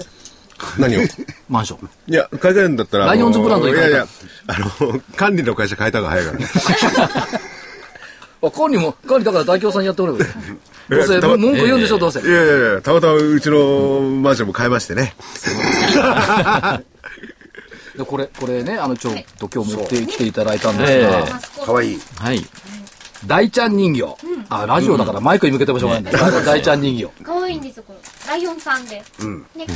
Speaker 5: 何を？
Speaker 1: マンション。
Speaker 5: いや、買い替えるんだったら。
Speaker 1: ライオンズブランドに
Speaker 5: いやいや、あの、管理の会社変えた方が早いからね。
Speaker 1: あ、管理も、管理だから大京さんやっておればいい。どうせ、文句言うんでしょ、どうせ。い
Speaker 5: やいやいや、たまたまうちのマンションも変えましてね。
Speaker 1: でこれ、これね、あの、ちょっと今日持ってきていただいたんですが、
Speaker 4: かわいい。
Speaker 7: はい。
Speaker 1: 大ちゃん人形。あ、ラジオだからマイクに向けてもしょうがないんだ。大ちゃん人形。
Speaker 3: 可愛いんですよ、これ。ライオンさんで。ね、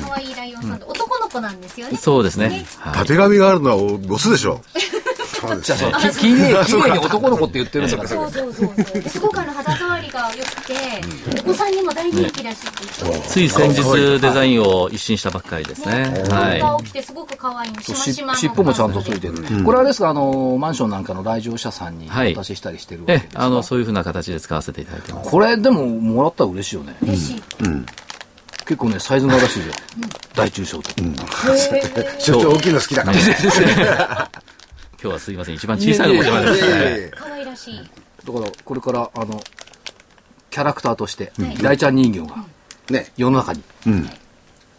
Speaker 3: 可愛いライオンさんで。男の子なんですよね。
Speaker 7: そうですね。
Speaker 5: たてがみがあるのはオスでしょ。
Speaker 1: じゃあ、き、きれい、きれいに男の子って言ってるんだから。
Speaker 3: そうそうそうそう。すごくあの肌触りが良くて、お子さんにも大人気らしいって
Speaker 7: つい先日デザインを一新したばっかりですね。
Speaker 3: はい。が起きてすごく可愛いしましま
Speaker 1: 尻尾もちゃんとついてる。これはですか、あの、マンションなんかの来場者さんにお渡ししたりしてるわけですか
Speaker 7: あの、そういうふうな形で使わせていただいてます。
Speaker 1: これでも、もらったら嬉しいよね。
Speaker 3: 嬉しい。
Speaker 1: 結構ね、サイズがらしいよ。大中小と。
Speaker 4: ちょっと大きいの好きだから。
Speaker 7: 今日はすいません、一番小さいの持ってまいりましたね。
Speaker 3: 可愛らしい。
Speaker 1: だから、これから、あの、キャラクターとして、大ちゃん人形が、ね、世の中に、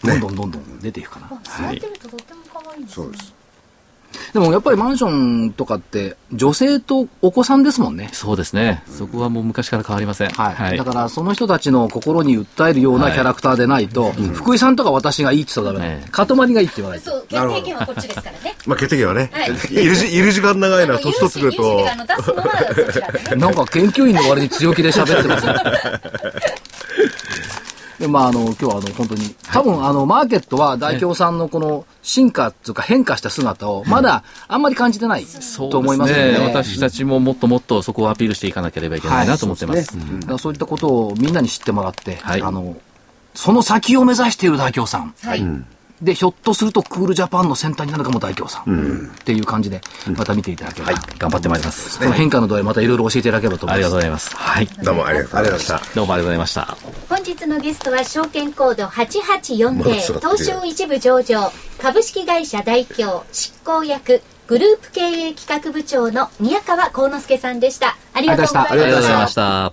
Speaker 1: どんどんどんどん出ていくかな。
Speaker 3: 座ってるととっても可愛いんです
Speaker 4: そうです。
Speaker 1: でもやっぱりマンションとかって、女性とお子さんですもんね。
Speaker 7: そうですね。そこはもう昔から変わりません。
Speaker 1: はい。だから、その人たちの心に訴えるようなキャラクターでないと、福井さんとか私がいいって言ったらダメ。塊がいいって言わないと。
Speaker 3: そう、決定権はこっちですからね。
Speaker 5: まあ、決定権はね。いるじ、いる時間長いな、年取ってくると。
Speaker 1: なんか研究員の割に強気で喋ってますね。で、まあ、あの、今日はあの、本当に、多分、あの、マーケットは大京さんのこの進化っていうか変化した姿を、まだあんまり感じてないと思いますので、
Speaker 7: ね、私たちももっともっとそこをアピールしていかなければいけないなと思ってます。
Speaker 1: はい、そうだからそういったことをみんなに知ってもらって、はい、あの、その先を目指している大京さん。はい。で、ひょっとするとクールジャパンの先端になるかも大京さん。うん、っていう感じで、また見ていただければ、はい、
Speaker 7: 頑張ってまいります。
Speaker 1: その変化の度合いまたいろいろ教えていただければと思います。
Speaker 7: ありがとうございます。はい。
Speaker 5: どうもありがとうございました。
Speaker 7: どうもありがとうございました。
Speaker 3: 本日のゲストは証券コード8840東証一部上場株式会社代表執行役グループ経営企画部長の宮川幸之助さんでした。ありがとうございました。
Speaker 7: ありがとうございました。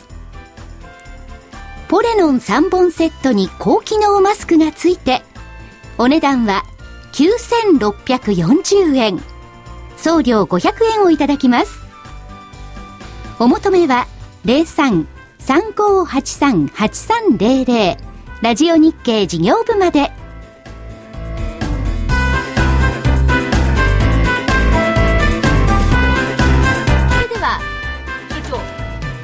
Speaker 2: ポレノン3本セットに高機能マスクがついて、お値段は9640円。送料500円をいただきます。お求めは03-3583-8300ラジオ日経事業部まで。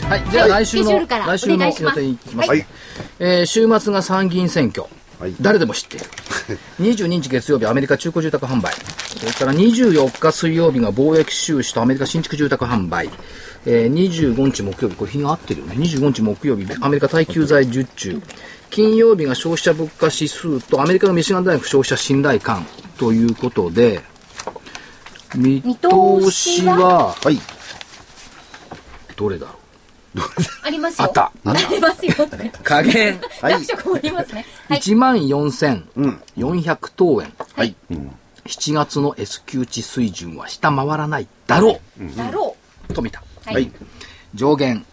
Speaker 3: は
Speaker 1: い、じゃあ来週の、来週の予定いきます。
Speaker 3: はい
Speaker 1: えー週末が参議院選挙。
Speaker 4: はい
Speaker 1: 誰でも知っている。22日月曜日、アメリカ中古住宅販売。それから24日水曜日が貿易収支とアメリカ新築住宅販売。えー25日木曜日、これ日が合ってるよね。25日木曜日、アメリカ耐久財受注。金曜日が消費者物価指数とアメリカのミシガン大学消費者信頼感ということで、見通しは、
Speaker 4: はい。
Speaker 1: どれだろう？
Speaker 3: ありますよ。
Speaker 1: あった
Speaker 3: ありますよ。
Speaker 1: 加減。
Speaker 4: はい
Speaker 3: 何色もありますね。はい。
Speaker 1: 1万4400等円。
Speaker 4: はい。
Speaker 1: 7月の S q 値水準は下回らないだろ
Speaker 3: だろ
Speaker 1: うと見た。
Speaker 3: う。
Speaker 4: はい。
Speaker 1: 上限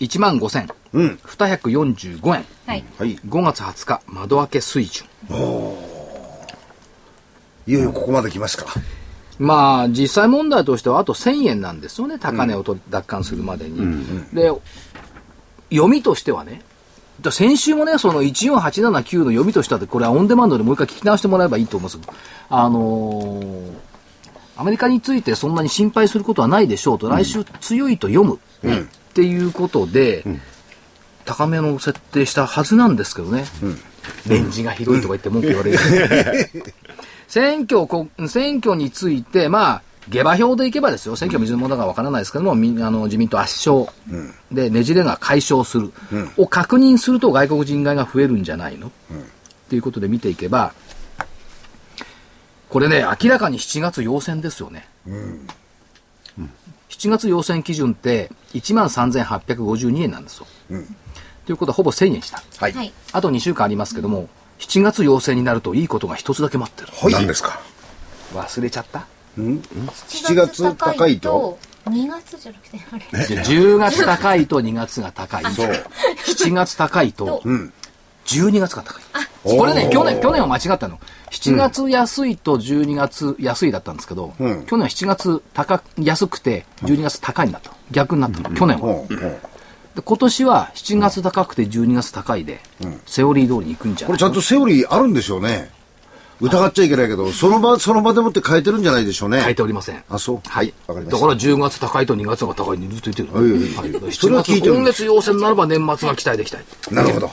Speaker 1: 1万5245
Speaker 4: うん。
Speaker 1: 円。
Speaker 3: はい。
Speaker 4: はい。
Speaker 1: 5月20日窓開け水準。
Speaker 4: いよいよここまで来ますか。
Speaker 1: まあ、実際問題としてはあと1000円なんですよね、高値を奪還するまでに。で、読みとしてはね、先週もね、その14879の読みとしては、これはオンデマンドでもう一回聞き直してもらえばいいと思うんですあのー、アメリカについてそんなに心配することはないでしょうと、来週強いと読むっていうことで、高めの設定したはずなんですけどね。レンジがひどいとか言って文句言われる。選挙、選挙について、まあ、下馬評でいけばですよ、選挙水物だからわからないですけども、みあの自民党圧勝、うん、で、ねじれが解消する、うん、を確認すると外国人買いが増えるんじゃないの、うん、っていうことで見ていけば、これね、明らかに7月要選ですよね。うん。7月要選基準って1万3852円なんですよ。うん、ということはほぼ1000円した。はい。あと2週間ありますけども、7月要請になるといいことが一つだけ待ってる。
Speaker 5: はい。何ですか？
Speaker 1: 忘れちゃった？
Speaker 4: うん ?7 月高いと
Speaker 3: ？2月じゃなくてあれ
Speaker 1: 10月高いと2月が高い。そう。7月高いと、12月が高い。これね、去年、去年は間違ったの。7月安いと12月安いだったんですけど、うん、去年は7月高安くて12月高いんだと。逆になったの、去年は。で今年は7月高くて12月高いで、うん、セオリー通りに行くんじゃない
Speaker 4: これちゃんとセオリーあるんでしょうね。疑っちゃいけないけど、その場、その場でもって変えてるんじゃないでしょうね。
Speaker 1: 変えておりません。
Speaker 4: あ、そう。
Speaker 1: はい。わかりまだから10月高いと2月が高いにずっと言ってる。はいはいはい。7月、今月要請になれば年末が期待できたい。
Speaker 4: なるほど。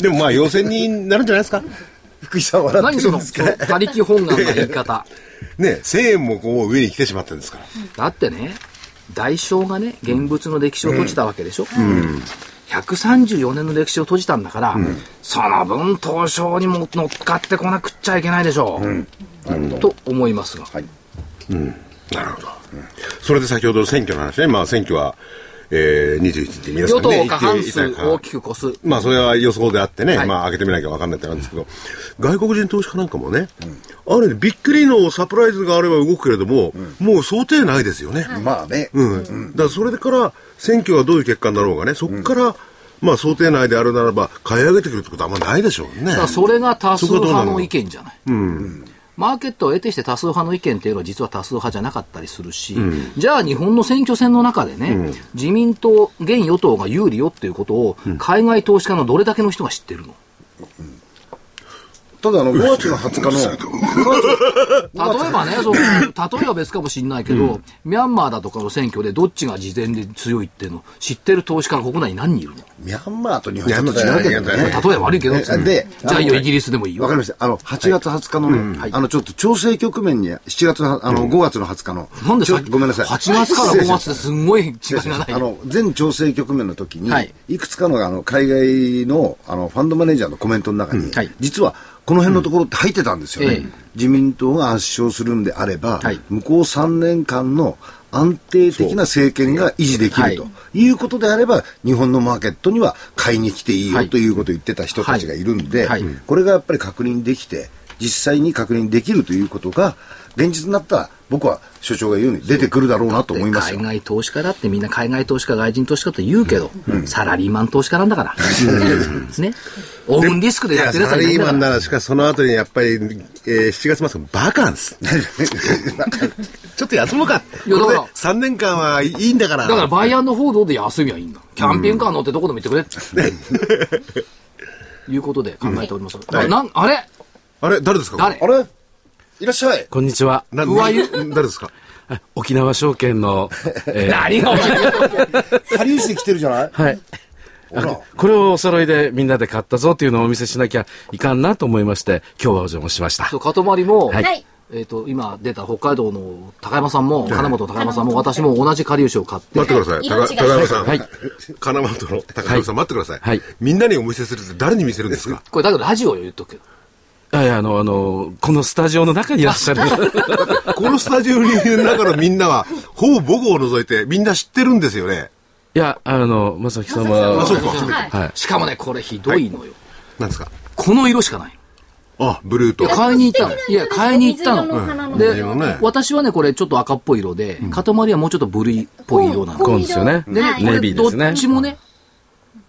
Speaker 5: でもまあ、要請になるんじゃないですか？
Speaker 4: 福井さん笑ってるんですか？
Speaker 1: 何その、他力本願の言い方。
Speaker 5: ね、1000円もこう上に来てしまってるんですから。
Speaker 1: だってね、代償がね、現物の歴史を閉じたわけでしょ？うん。134年の歴史を閉じたんだから、うん、その分東証にも乗っかってこなくっちゃいけないでしょう。うん、と思いますが。はい。
Speaker 5: うん。なるほど。それで先ほど選挙の話ね。まあ選挙は、えー、21日皆さんね、
Speaker 1: 与党過半数大きく越す。
Speaker 5: まあ、それは予想であってね、はい、まあ、開けてみなきゃ分かんないってなんですけど、外国人投資家なんかもね、うん、ある意味、びっくりのサプライズがあれば動くけれども、うん、もう想定内ですよね。
Speaker 4: まあね。
Speaker 5: うん。だから、それから選挙はどういう結果になろうがね、そこから、まあ、想定内であるならば、買い上げてくるってことはあんまないでしょうね。
Speaker 1: それが多数派の意見じゃない。うん。マーケットを得てして多数派の意見っていうのは実は多数派じゃなかったりするし、うん、じゃあ日本の選挙戦の中でね、うん、自民党、現与党が有利よっていうことを、海外投資家のどれだけの人が知ってるの、うん
Speaker 4: ただあの、5月の20日の、
Speaker 1: 例えばね、その、例えば別かもしれないけど、うん、ミャンマーだとかの選挙でどっちが事前で強いっていうの知ってる投資家が国内に何人いるの？
Speaker 4: ミャンマーと日本と違うけどね。
Speaker 1: 例えば悪いけど、で、じゃあいいよ、イギリスでもいいよ。
Speaker 4: わかりました。あの、8月20日のね、はい、あの、ちょっと調整局面に、7月の、あの、5月の20日の、
Speaker 1: なんで
Speaker 4: ごめんなさい。
Speaker 1: 8月から5月ってすごい 違いがない。
Speaker 4: あの、全調整局面の時に、はい、いくつかの、あの、海外の、あの、ファンドマネージャーのコメントの中に、はい、実は、この辺のところって入ってたんですよね。うん、自民党が圧勝するんであれば、はい、向こう3年間の安定的な政権が維持できるとい。うことであれば、日本のマーケットには買いに来ていいよということを言ってた人たちがい。るんで、これがやっぱり確認できて、実際に確認できるということが、現実になったら、僕は所長が言うように出てくるだろうなと思います
Speaker 1: 海外投資家だってみんな海外投資家、外人投資家と言うけど、うん、サラリーマン投資家なんだから。ね。オーブンリスクでやってるやつ
Speaker 5: サラリーマンならしかその後にやっぱり、えー、7月末バカンス。ちょっと休もうか。いやだから3年間はいいんだから。
Speaker 1: だからバイアンドフォードで休みはいいんだ。キャンペーンカー乗ってどこでも行ってくれ。ね。いうことで考えております。あれ？
Speaker 5: あれ？誰ですか？
Speaker 1: 誰？
Speaker 4: あれ？いらっしゃい。
Speaker 8: こんにちは。
Speaker 5: な、誰ですか？
Speaker 8: 沖縄証券の、
Speaker 1: えー、何が沖縄？証券
Speaker 4: かりゆしで来てるじゃない？
Speaker 8: はい。これをお揃いでみんなで買ったぞっていうのをお見せしなきゃいかんなと思いまして、今日はお邪魔しました。
Speaker 1: そう、かとまりも、はい。えっ、ー、と、今出た北海道の高山さんも、金本高山さんも、私も同じかりゆしを買って。
Speaker 5: 待ってください。高山さん。はい。金本の高山さん、待ってください。はい。みんなにお見せするって誰に見せるんですか？
Speaker 1: これ、だけどラジオを言っとくけど。
Speaker 8: いやあの、あの、このスタジオの中にいらっしゃる。
Speaker 5: このスタジオの中のみんなは、ほぼ母語を除いてみんな知ってるんですよね。
Speaker 8: いや、あの、まさき様は。
Speaker 5: あ、そうか。
Speaker 1: はい。しかもね、これひどいのよ。
Speaker 5: なんですか？
Speaker 1: この色しかない。
Speaker 5: あ、ブルーと。
Speaker 1: 買いに行ったの。いや、買いに行ったの。で、私はね、これちょっと赤っぽい色で、塊はもうちょっとブルーっぽい色なの。
Speaker 8: こうですよね。
Speaker 1: でね、ネビーですね。どっちもね、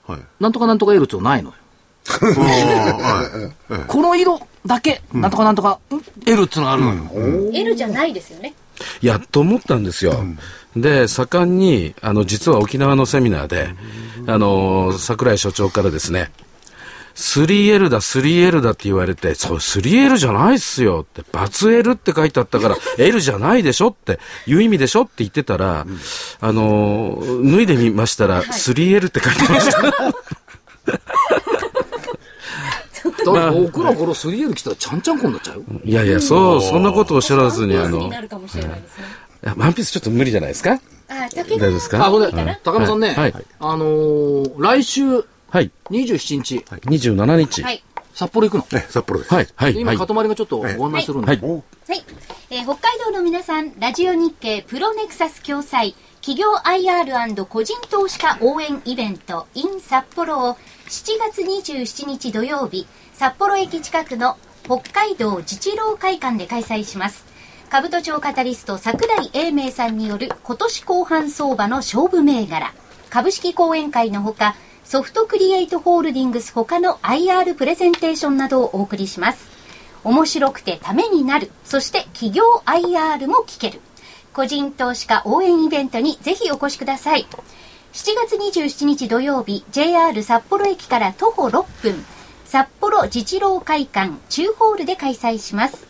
Speaker 1: はい。なんとかなんとか色ってないのよ。この色だけ、なんとかなんとか、L っていうのがあるのよ。
Speaker 3: L じゃないですよね。
Speaker 8: やっと思ったんですよ。で、盛んに、あの、実は沖縄のセミナーで、あの、桜井所長からですね、3L だ、3L だって言われて、そう、3L じゃないっすよって、バツ L って書いてあったから、L じゃないでしょっていう意味でしょって言ってたら、あの、脱いでみましたら、3L って書いてました。
Speaker 1: だから僕ら頃 3L 来たらちゃんちゃんこになっちゃうよ。
Speaker 8: いやいや、そう、そんなことをおっしゃらずに、あの、
Speaker 3: になるかもしれないですね。
Speaker 8: ワンピースちょっと無理じゃないですか？
Speaker 3: あ、竹
Speaker 8: 大丈夫ですか
Speaker 1: あ、ほんで高山さんね、
Speaker 8: はい
Speaker 1: あのー来週
Speaker 8: はい。
Speaker 1: 27日、
Speaker 8: 27日。はい。
Speaker 3: はい。
Speaker 1: 札幌行くの？
Speaker 5: え札幌です。
Speaker 8: はい。はい。
Speaker 1: で今、塊がちょっとご案内するんで。
Speaker 8: はい。
Speaker 3: はい、えー北海道の皆さん、ラジオ日経プロネクサス共催企業 IR& 個人投資家応援イベント in 札幌を7月27日土曜日、札幌駅近くの北海道自治労会館で開催します。株都庁カタリスト桜井英明さんによる今年後半相場の勝負銘柄、株式講演会のほか、ソフトクリエイトホールディングス他の IR プレゼンテーションなどをお送りします。面白くてためになる。そして企業 IR も聞ける。個人投資家応援イベントにぜひお越しください。7月27日土曜日、JR 札幌駅から徒歩6分、札幌自治労会館中ホールで開催します。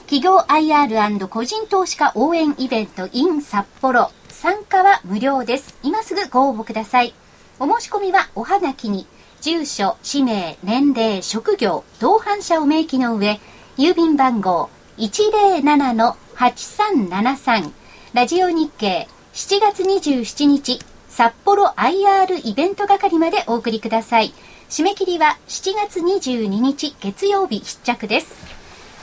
Speaker 3: 企業 IR& 個人投資家応援イベント in 札幌。参加は無料です。今すぐご応募ください。お申し込みはおはがきに、住所、氏名、年齢、職業、同伴者を明記の上、郵便番号107-8373ラジオ日経7月27日札幌 IR イベント係までお送りください。締め切りは7月22日月曜日必着です。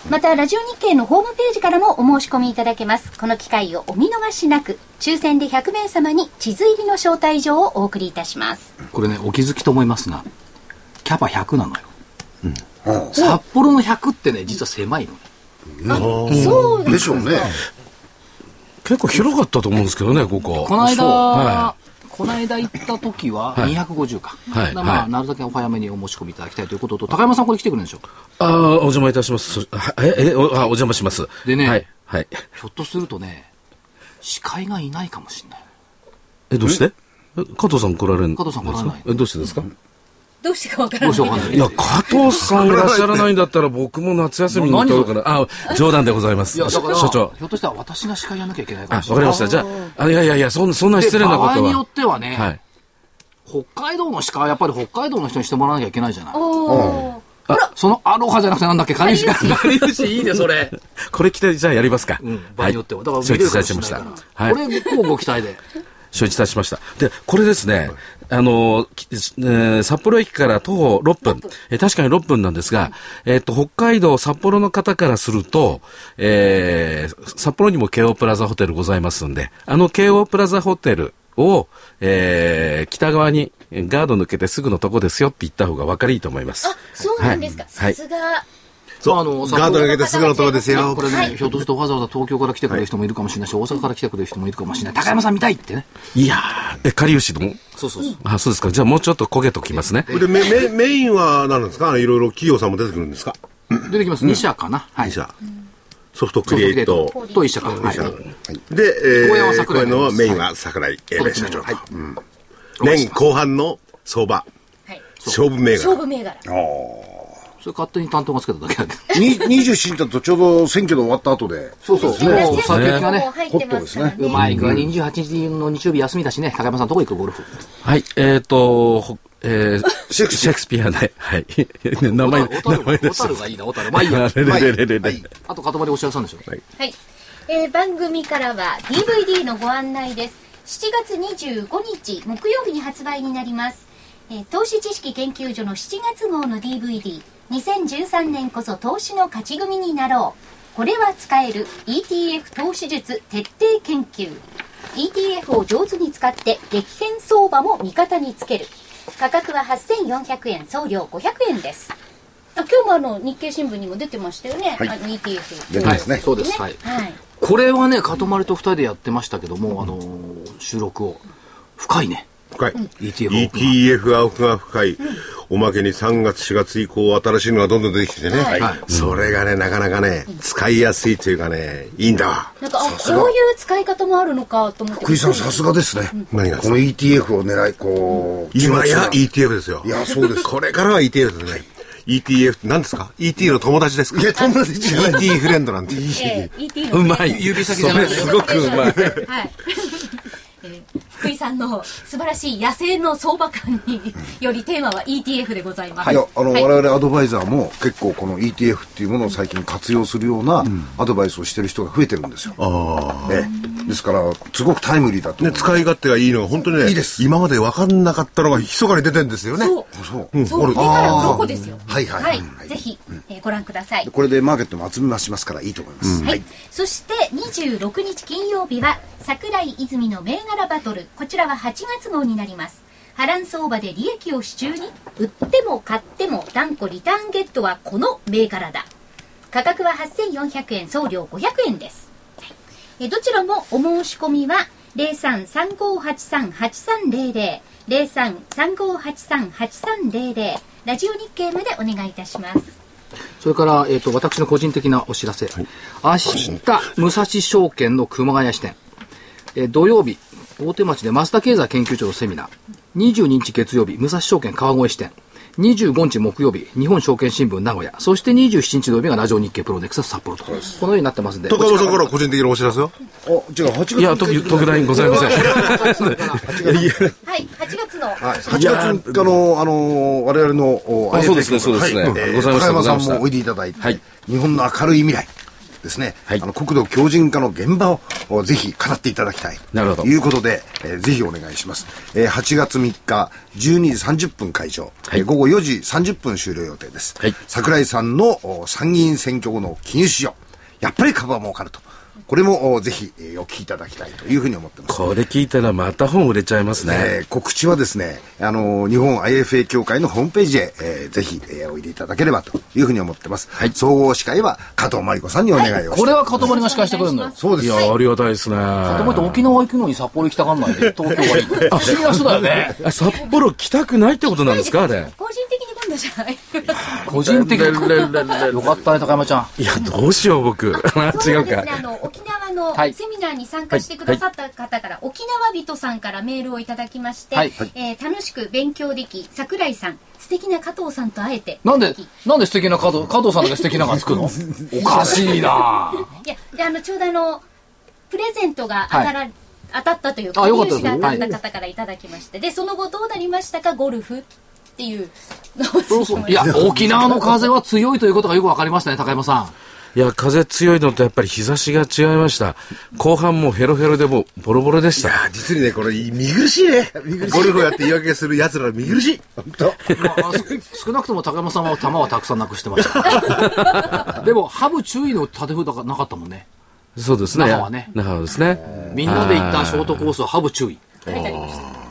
Speaker 3: また、ラジオ日経のホームページからもお申し込みいただけます。この機会をお見逃しなく、抽選で100名様に地図入りの招待状をお送りいたします。
Speaker 1: これね、お気づきと思いますが、キャパ100なのよ。札幌の100ってね、実は狭いの。
Speaker 3: そう
Speaker 4: でしょうね。
Speaker 8: 結構広かったと思うんですけどね、ここ。
Speaker 1: この間、
Speaker 8: は
Speaker 1: この間行った時は
Speaker 8: はい
Speaker 1: 250か。
Speaker 8: はいはい
Speaker 1: なるだけお早めにお申し込みいただきたいということと、高山さんこれ来てくれるんでしょ
Speaker 8: ああ、お邪魔いたします。え、え、おあお邪魔します。
Speaker 1: でね
Speaker 8: はい。はい。
Speaker 1: ひょっとするとね、司会がいないかもしれない。
Speaker 8: え、どうして？え加藤さん来られるん
Speaker 1: 加藤さん来られない
Speaker 8: え、どうしてですか？
Speaker 3: どうしてかわからない
Speaker 1: ない
Speaker 8: いや、加藤さんいらっしゃらないんだったら僕も夏休みに取ろうかな。あ、冗談でございます。
Speaker 1: い
Speaker 8: 所長。
Speaker 1: ひょっとしたら私が司会やんなきゃいけないか
Speaker 8: あ、
Speaker 1: もしれない。
Speaker 8: わかりました。じゃあ、あいやいやいや、そんそんな失礼なこと
Speaker 1: で場合によ
Speaker 8: は。
Speaker 1: ってはね、
Speaker 8: はい。
Speaker 1: 北海道の司会はやっぱり北海道の人にしてもらわなきゃいけないじゃない。
Speaker 3: おー
Speaker 1: そのアロハじゃなくてなんだっけ、かりゆしか。かりゆしいいね、それ。
Speaker 8: これ着て、じゃあやりますか。
Speaker 1: うん、場合によっては。だから
Speaker 8: 承知いたしました。
Speaker 1: これ、こうご期待で。
Speaker 8: 承知いたしました。で、これですね、あの、きえー札幌駅から徒歩6分、えー確かに6分なんですが、えっと、北海道札幌の方からすると、えー札幌にも京王プラザホテルございますんで、あの京王プラザホテルを、えー北側にえーガード抜けてすぐのとこですよって言った方が分かりいいと思います。
Speaker 3: あ、そうなんですか。
Speaker 8: はい
Speaker 3: さすが。
Speaker 5: そう
Speaker 1: あの
Speaker 5: ガード抜けてすぐのとこですよ
Speaker 1: これね、ひょっとするとわざわざ東京から来てくれる人もいるかもしれないし、大阪から来てくれる人もいるかもしれない。高山さん見たいってね。
Speaker 8: いやー、え、かりゆしの
Speaker 1: そうそうそう。
Speaker 8: あ、そうですか。じゃあもうちょっと焦げときますね。
Speaker 5: でメメメインは何なんですか？いろいろ企業さんも出てくるんですか？
Speaker 1: 出てきます。2社かな。はい。
Speaker 5: 会社ソフトクリエイト
Speaker 1: ソフトクリエイトと一社か。はい。
Speaker 5: で、えー、こ
Speaker 1: 桜井
Speaker 5: れのメイン
Speaker 1: は
Speaker 5: は桜井英明社長と
Speaker 1: はい
Speaker 5: うん年後半の相場
Speaker 3: はい。
Speaker 5: 勝負銘柄
Speaker 3: 勝負銘柄。
Speaker 1: それ勝手に担当がつけただけだけど。
Speaker 4: に27日だとちょうど選挙の終わった後で。
Speaker 1: そうそう。もう先行きがね
Speaker 3: もう、入ってますね。
Speaker 1: うまい具合に28日の日曜日休みだしね、高山さんどこ行くゴルフ。
Speaker 8: はい、えっ、と、ほえー、シェイクスピアね。はい。名前、名前です。
Speaker 1: 小樽がいいな、小樽。まあいいや。
Speaker 8: れれれれれれ
Speaker 1: あと、塊おっしゃるさんでしょ。
Speaker 3: はい。えー番組からは DVD のご案内です。7月25日木曜日に発売になります。えー投資知識研究所の7月号の DVD。2013年こそ投資の勝ち組になろう。これは使える ETF 投資術徹底研究。ETF を上手に使って激変相場も味方につける。価格は8400円、送料500円です。あ今日もあの日経新聞にも出てましたよね。
Speaker 4: はい
Speaker 3: あの ETF。
Speaker 4: 出てますね
Speaker 1: そうです。はい。
Speaker 3: はい。
Speaker 1: これはね、かとまりと二人でやってましたけども、あのー収録を。深いね。
Speaker 5: 深い
Speaker 1: ETF オープン
Speaker 5: ETF 青くが深いおまけに3月、4月以降、新しいのがどんどん出てきてね。はい。それがね、なかなかね、使いやすいというかね、いいんだ。
Speaker 3: なんか、あ、こういう使い方もあるのかと思って。
Speaker 4: 福井さん、さすがですね。何がこの ETF を狙い、こ
Speaker 5: う。今や ETF ですよ。
Speaker 4: いや、そうです。
Speaker 5: これからは ETF ですね。ETF って何ですか ?ET の友達ですか？
Speaker 4: いや、友達じゃない。
Speaker 5: ET フレンドなんて。
Speaker 3: えー、
Speaker 8: うまい。
Speaker 1: 指先じゃない
Speaker 8: すごくうまい。はい。
Speaker 3: 福井さんの素晴らしい野生の相場感によりテーマは ETF でございます。
Speaker 4: いや、あの、はい、我々アドバイザーも結構この ETF っていうものを最近活用するようなアドバイスをしてる人が増えてるんですよ。ああ。ね。ですから、すごくタイムリーだと
Speaker 5: ね、使い勝手がいいのが本当にね、
Speaker 4: いいです。
Speaker 5: 今まで分かんなかったのが密かに出てるんですよね。
Speaker 3: そう。そう。うん、そう。目から鱗ですよ。
Speaker 4: はいはいはい。
Speaker 3: はい、ぜひ、えー、ご覧ください。
Speaker 4: これでマーケットも集め増しますからいいと思います。
Speaker 3: はい。そして26日金曜日は桜井泉の銘柄バトル。こちらは8月号になります。波乱相場で利益を手中に売っても買っても断固リターンゲットはこの銘柄だ。価格は8400円、送料500円です。えどちらもお申し込みは0335838300 0335838300ラジオ日経までお願いいたします
Speaker 1: それから、えっ、ー、と、私の個人的なお知らせ。はい、明日、武蔵証券の熊谷支店。えー、土曜日、大手町で増田経済研究所のセミナー。22日月曜日、武蔵証券川越支店。25日木曜日、日本証券新聞名古屋、そして27日土曜日がラジオ日経プロデクサス札幌と、このようになってますんで。
Speaker 5: 高山さんから個人的なお知らせは
Speaker 4: あ、違う、8月。
Speaker 8: いや、特、特大ございません。はい、
Speaker 3: 8月の。はい、8月
Speaker 4: 3日の、あの、我々の、
Speaker 8: あ、そうですね、そうですね。
Speaker 4: ございました。高山さんもおいでいただいて、はい、日本の明るい未来。ですね、はい、あの国土強靭化の現場をぜひ語っていただきたい。なるほど。ということで、えー、ぜひお願いします、えー、8月3日12時30分会場、はい、午後4時30分終了予定です、はい、桜井さんの参議院選挙後の金融市場やっぱり株は儲かるとこれもぜひ、えー、お聞きいただきたいというふうに思ってます。
Speaker 8: これ聞いたらまた本売れちゃいますね。え
Speaker 4: ー、告知はですね、あの日本 IFA 協会のホームページへ、えー、ぜひ、えー、おいでいただければというふうに思ってます。はい。総合司会は加藤真理子さんにお願いをして、はい、
Speaker 1: これは加藤真理が司会してくれるの？よ。
Speaker 4: そうです。
Speaker 8: いや、ありがたいですね。
Speaker 1: 加藤真理沖縄行くのに札幌行きたがんないで、東京はいい。不思議な人だよね。
Speaker 8: 札幌来たくないってことなんですかあれ？
Speaker 3: 個人的に今度じゃない。
Speaker 1: 個人的に。よかったね、高山ちゃん。
Speaker 8: いや、どうしよう、僕。違うか。
Speaker 3: あの、沖縄の、はい。セミナーに参加してくださった方から、沖縄人さんからメールをいただきまして、はい、えー、楽しく勉強でき、桜井さん、素敵な加藤さんと会えて。
Speaker 1: なんで、なんで素敵な加藤、加藤さんだけ素敵ながつくの？おかしいな。い
Speaker 3: や、で、あの、ちょうどあの、プレゼントが当たら、はい、当たったというか、入手が当たった方からいただきまして、で、その後どうなりましたか、ゴルフっていう
Speaker 1: そうそういや、沖縄の風は強いということがよくわかりましたね、高山さん。
Speaker 8: いや、風強いのとやっぱり日差しが違いました。後半もヘロヘロでもボロボロでした。い
Speaker 5: や、実にね、これ、見苦しいね。ゴルフやって言い訳する奴ら見苦しい。本当、ま
Speaker 1: あ、少なくとも高山さんは球はたくさんなくしてました。でも、ハブ注意の縦札がなかったもんね。
Speaker 8: そうですね。
Speaker 1: 那覇はね。
Speaker 8: 那覇ですね。
Speaker 1: みんなで行ったショートコースはハブ注意。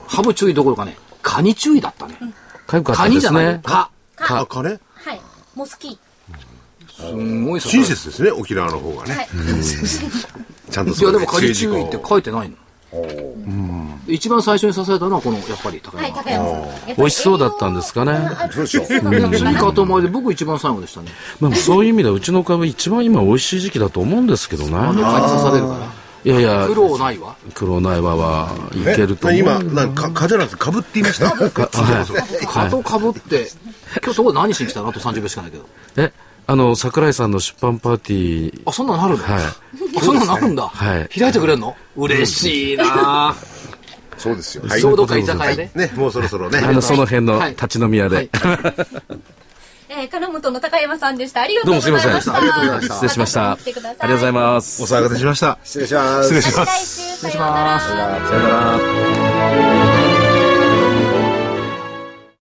Speaker 1: ハブ注意どころかね、カニ注意だったね。
Speaker 8: カニじゃない。
Speaker 1: カ。
Speaker 5: カ。カね
Speaker 3: はい。モスキー。
Speaker 1: すごい
Speaker 5: 親切ですね沖縄の方がね、はい、
Speaker 1: ちゃんといやでも仮注意って書いてないの。うん、一番最初に支えたのはこのやっぱり高山,、はい、山
Speaker 8: 美味しそうだったんですかね。
Speaker 1: そうでしょ次かと思いで僕一番最後でしたね、
Speaker 8: まあ、そういう意味ではうちの株一番今美味しい時期だと思うんですけどね。あ
Speaker 1: の蚊に刺されるから
Speaker 8: いやいや
Speaker 1: 苦労ないわ
Speaker 8: 苦労ないわはいけると
Speaker 5: 今なんか蚊じゃなくてかぶって言いました？
Speaker 1: 蚊とかぶって今日どこ何しに来たの？あと30秒しかないけど
Speaker 8: えあの、桜井さんの出版パーティー。
Speaker 1: あ、そんなのあるの？
Speaker 8: はい。
Speaker 1: あ、そんなのあるんだ。
Speaker 8: はい。
Speaker 1: 開いてくれるの？嬉しいな
Speaker 4: そうですよ。
Speaker 1: はい。どか居酒屋で。
Speaker 5: ね、もうそろそろね。
Speaker 8: あの、その辺の立ち飲み屋で。
Speaker 3: えー、金本の高山さんでした。ありがとうございました。どうもす
Speaker 8: みません。ありがとうございました。失礼しました。ありがとうございます。
Speaker 5: お騒がせしました。
Speaker 4: 失礼します。
Speaker 5: 失礼します。
Speaker 1: 失礼します。
Speaker 3: さよ
Speaker 8: なら。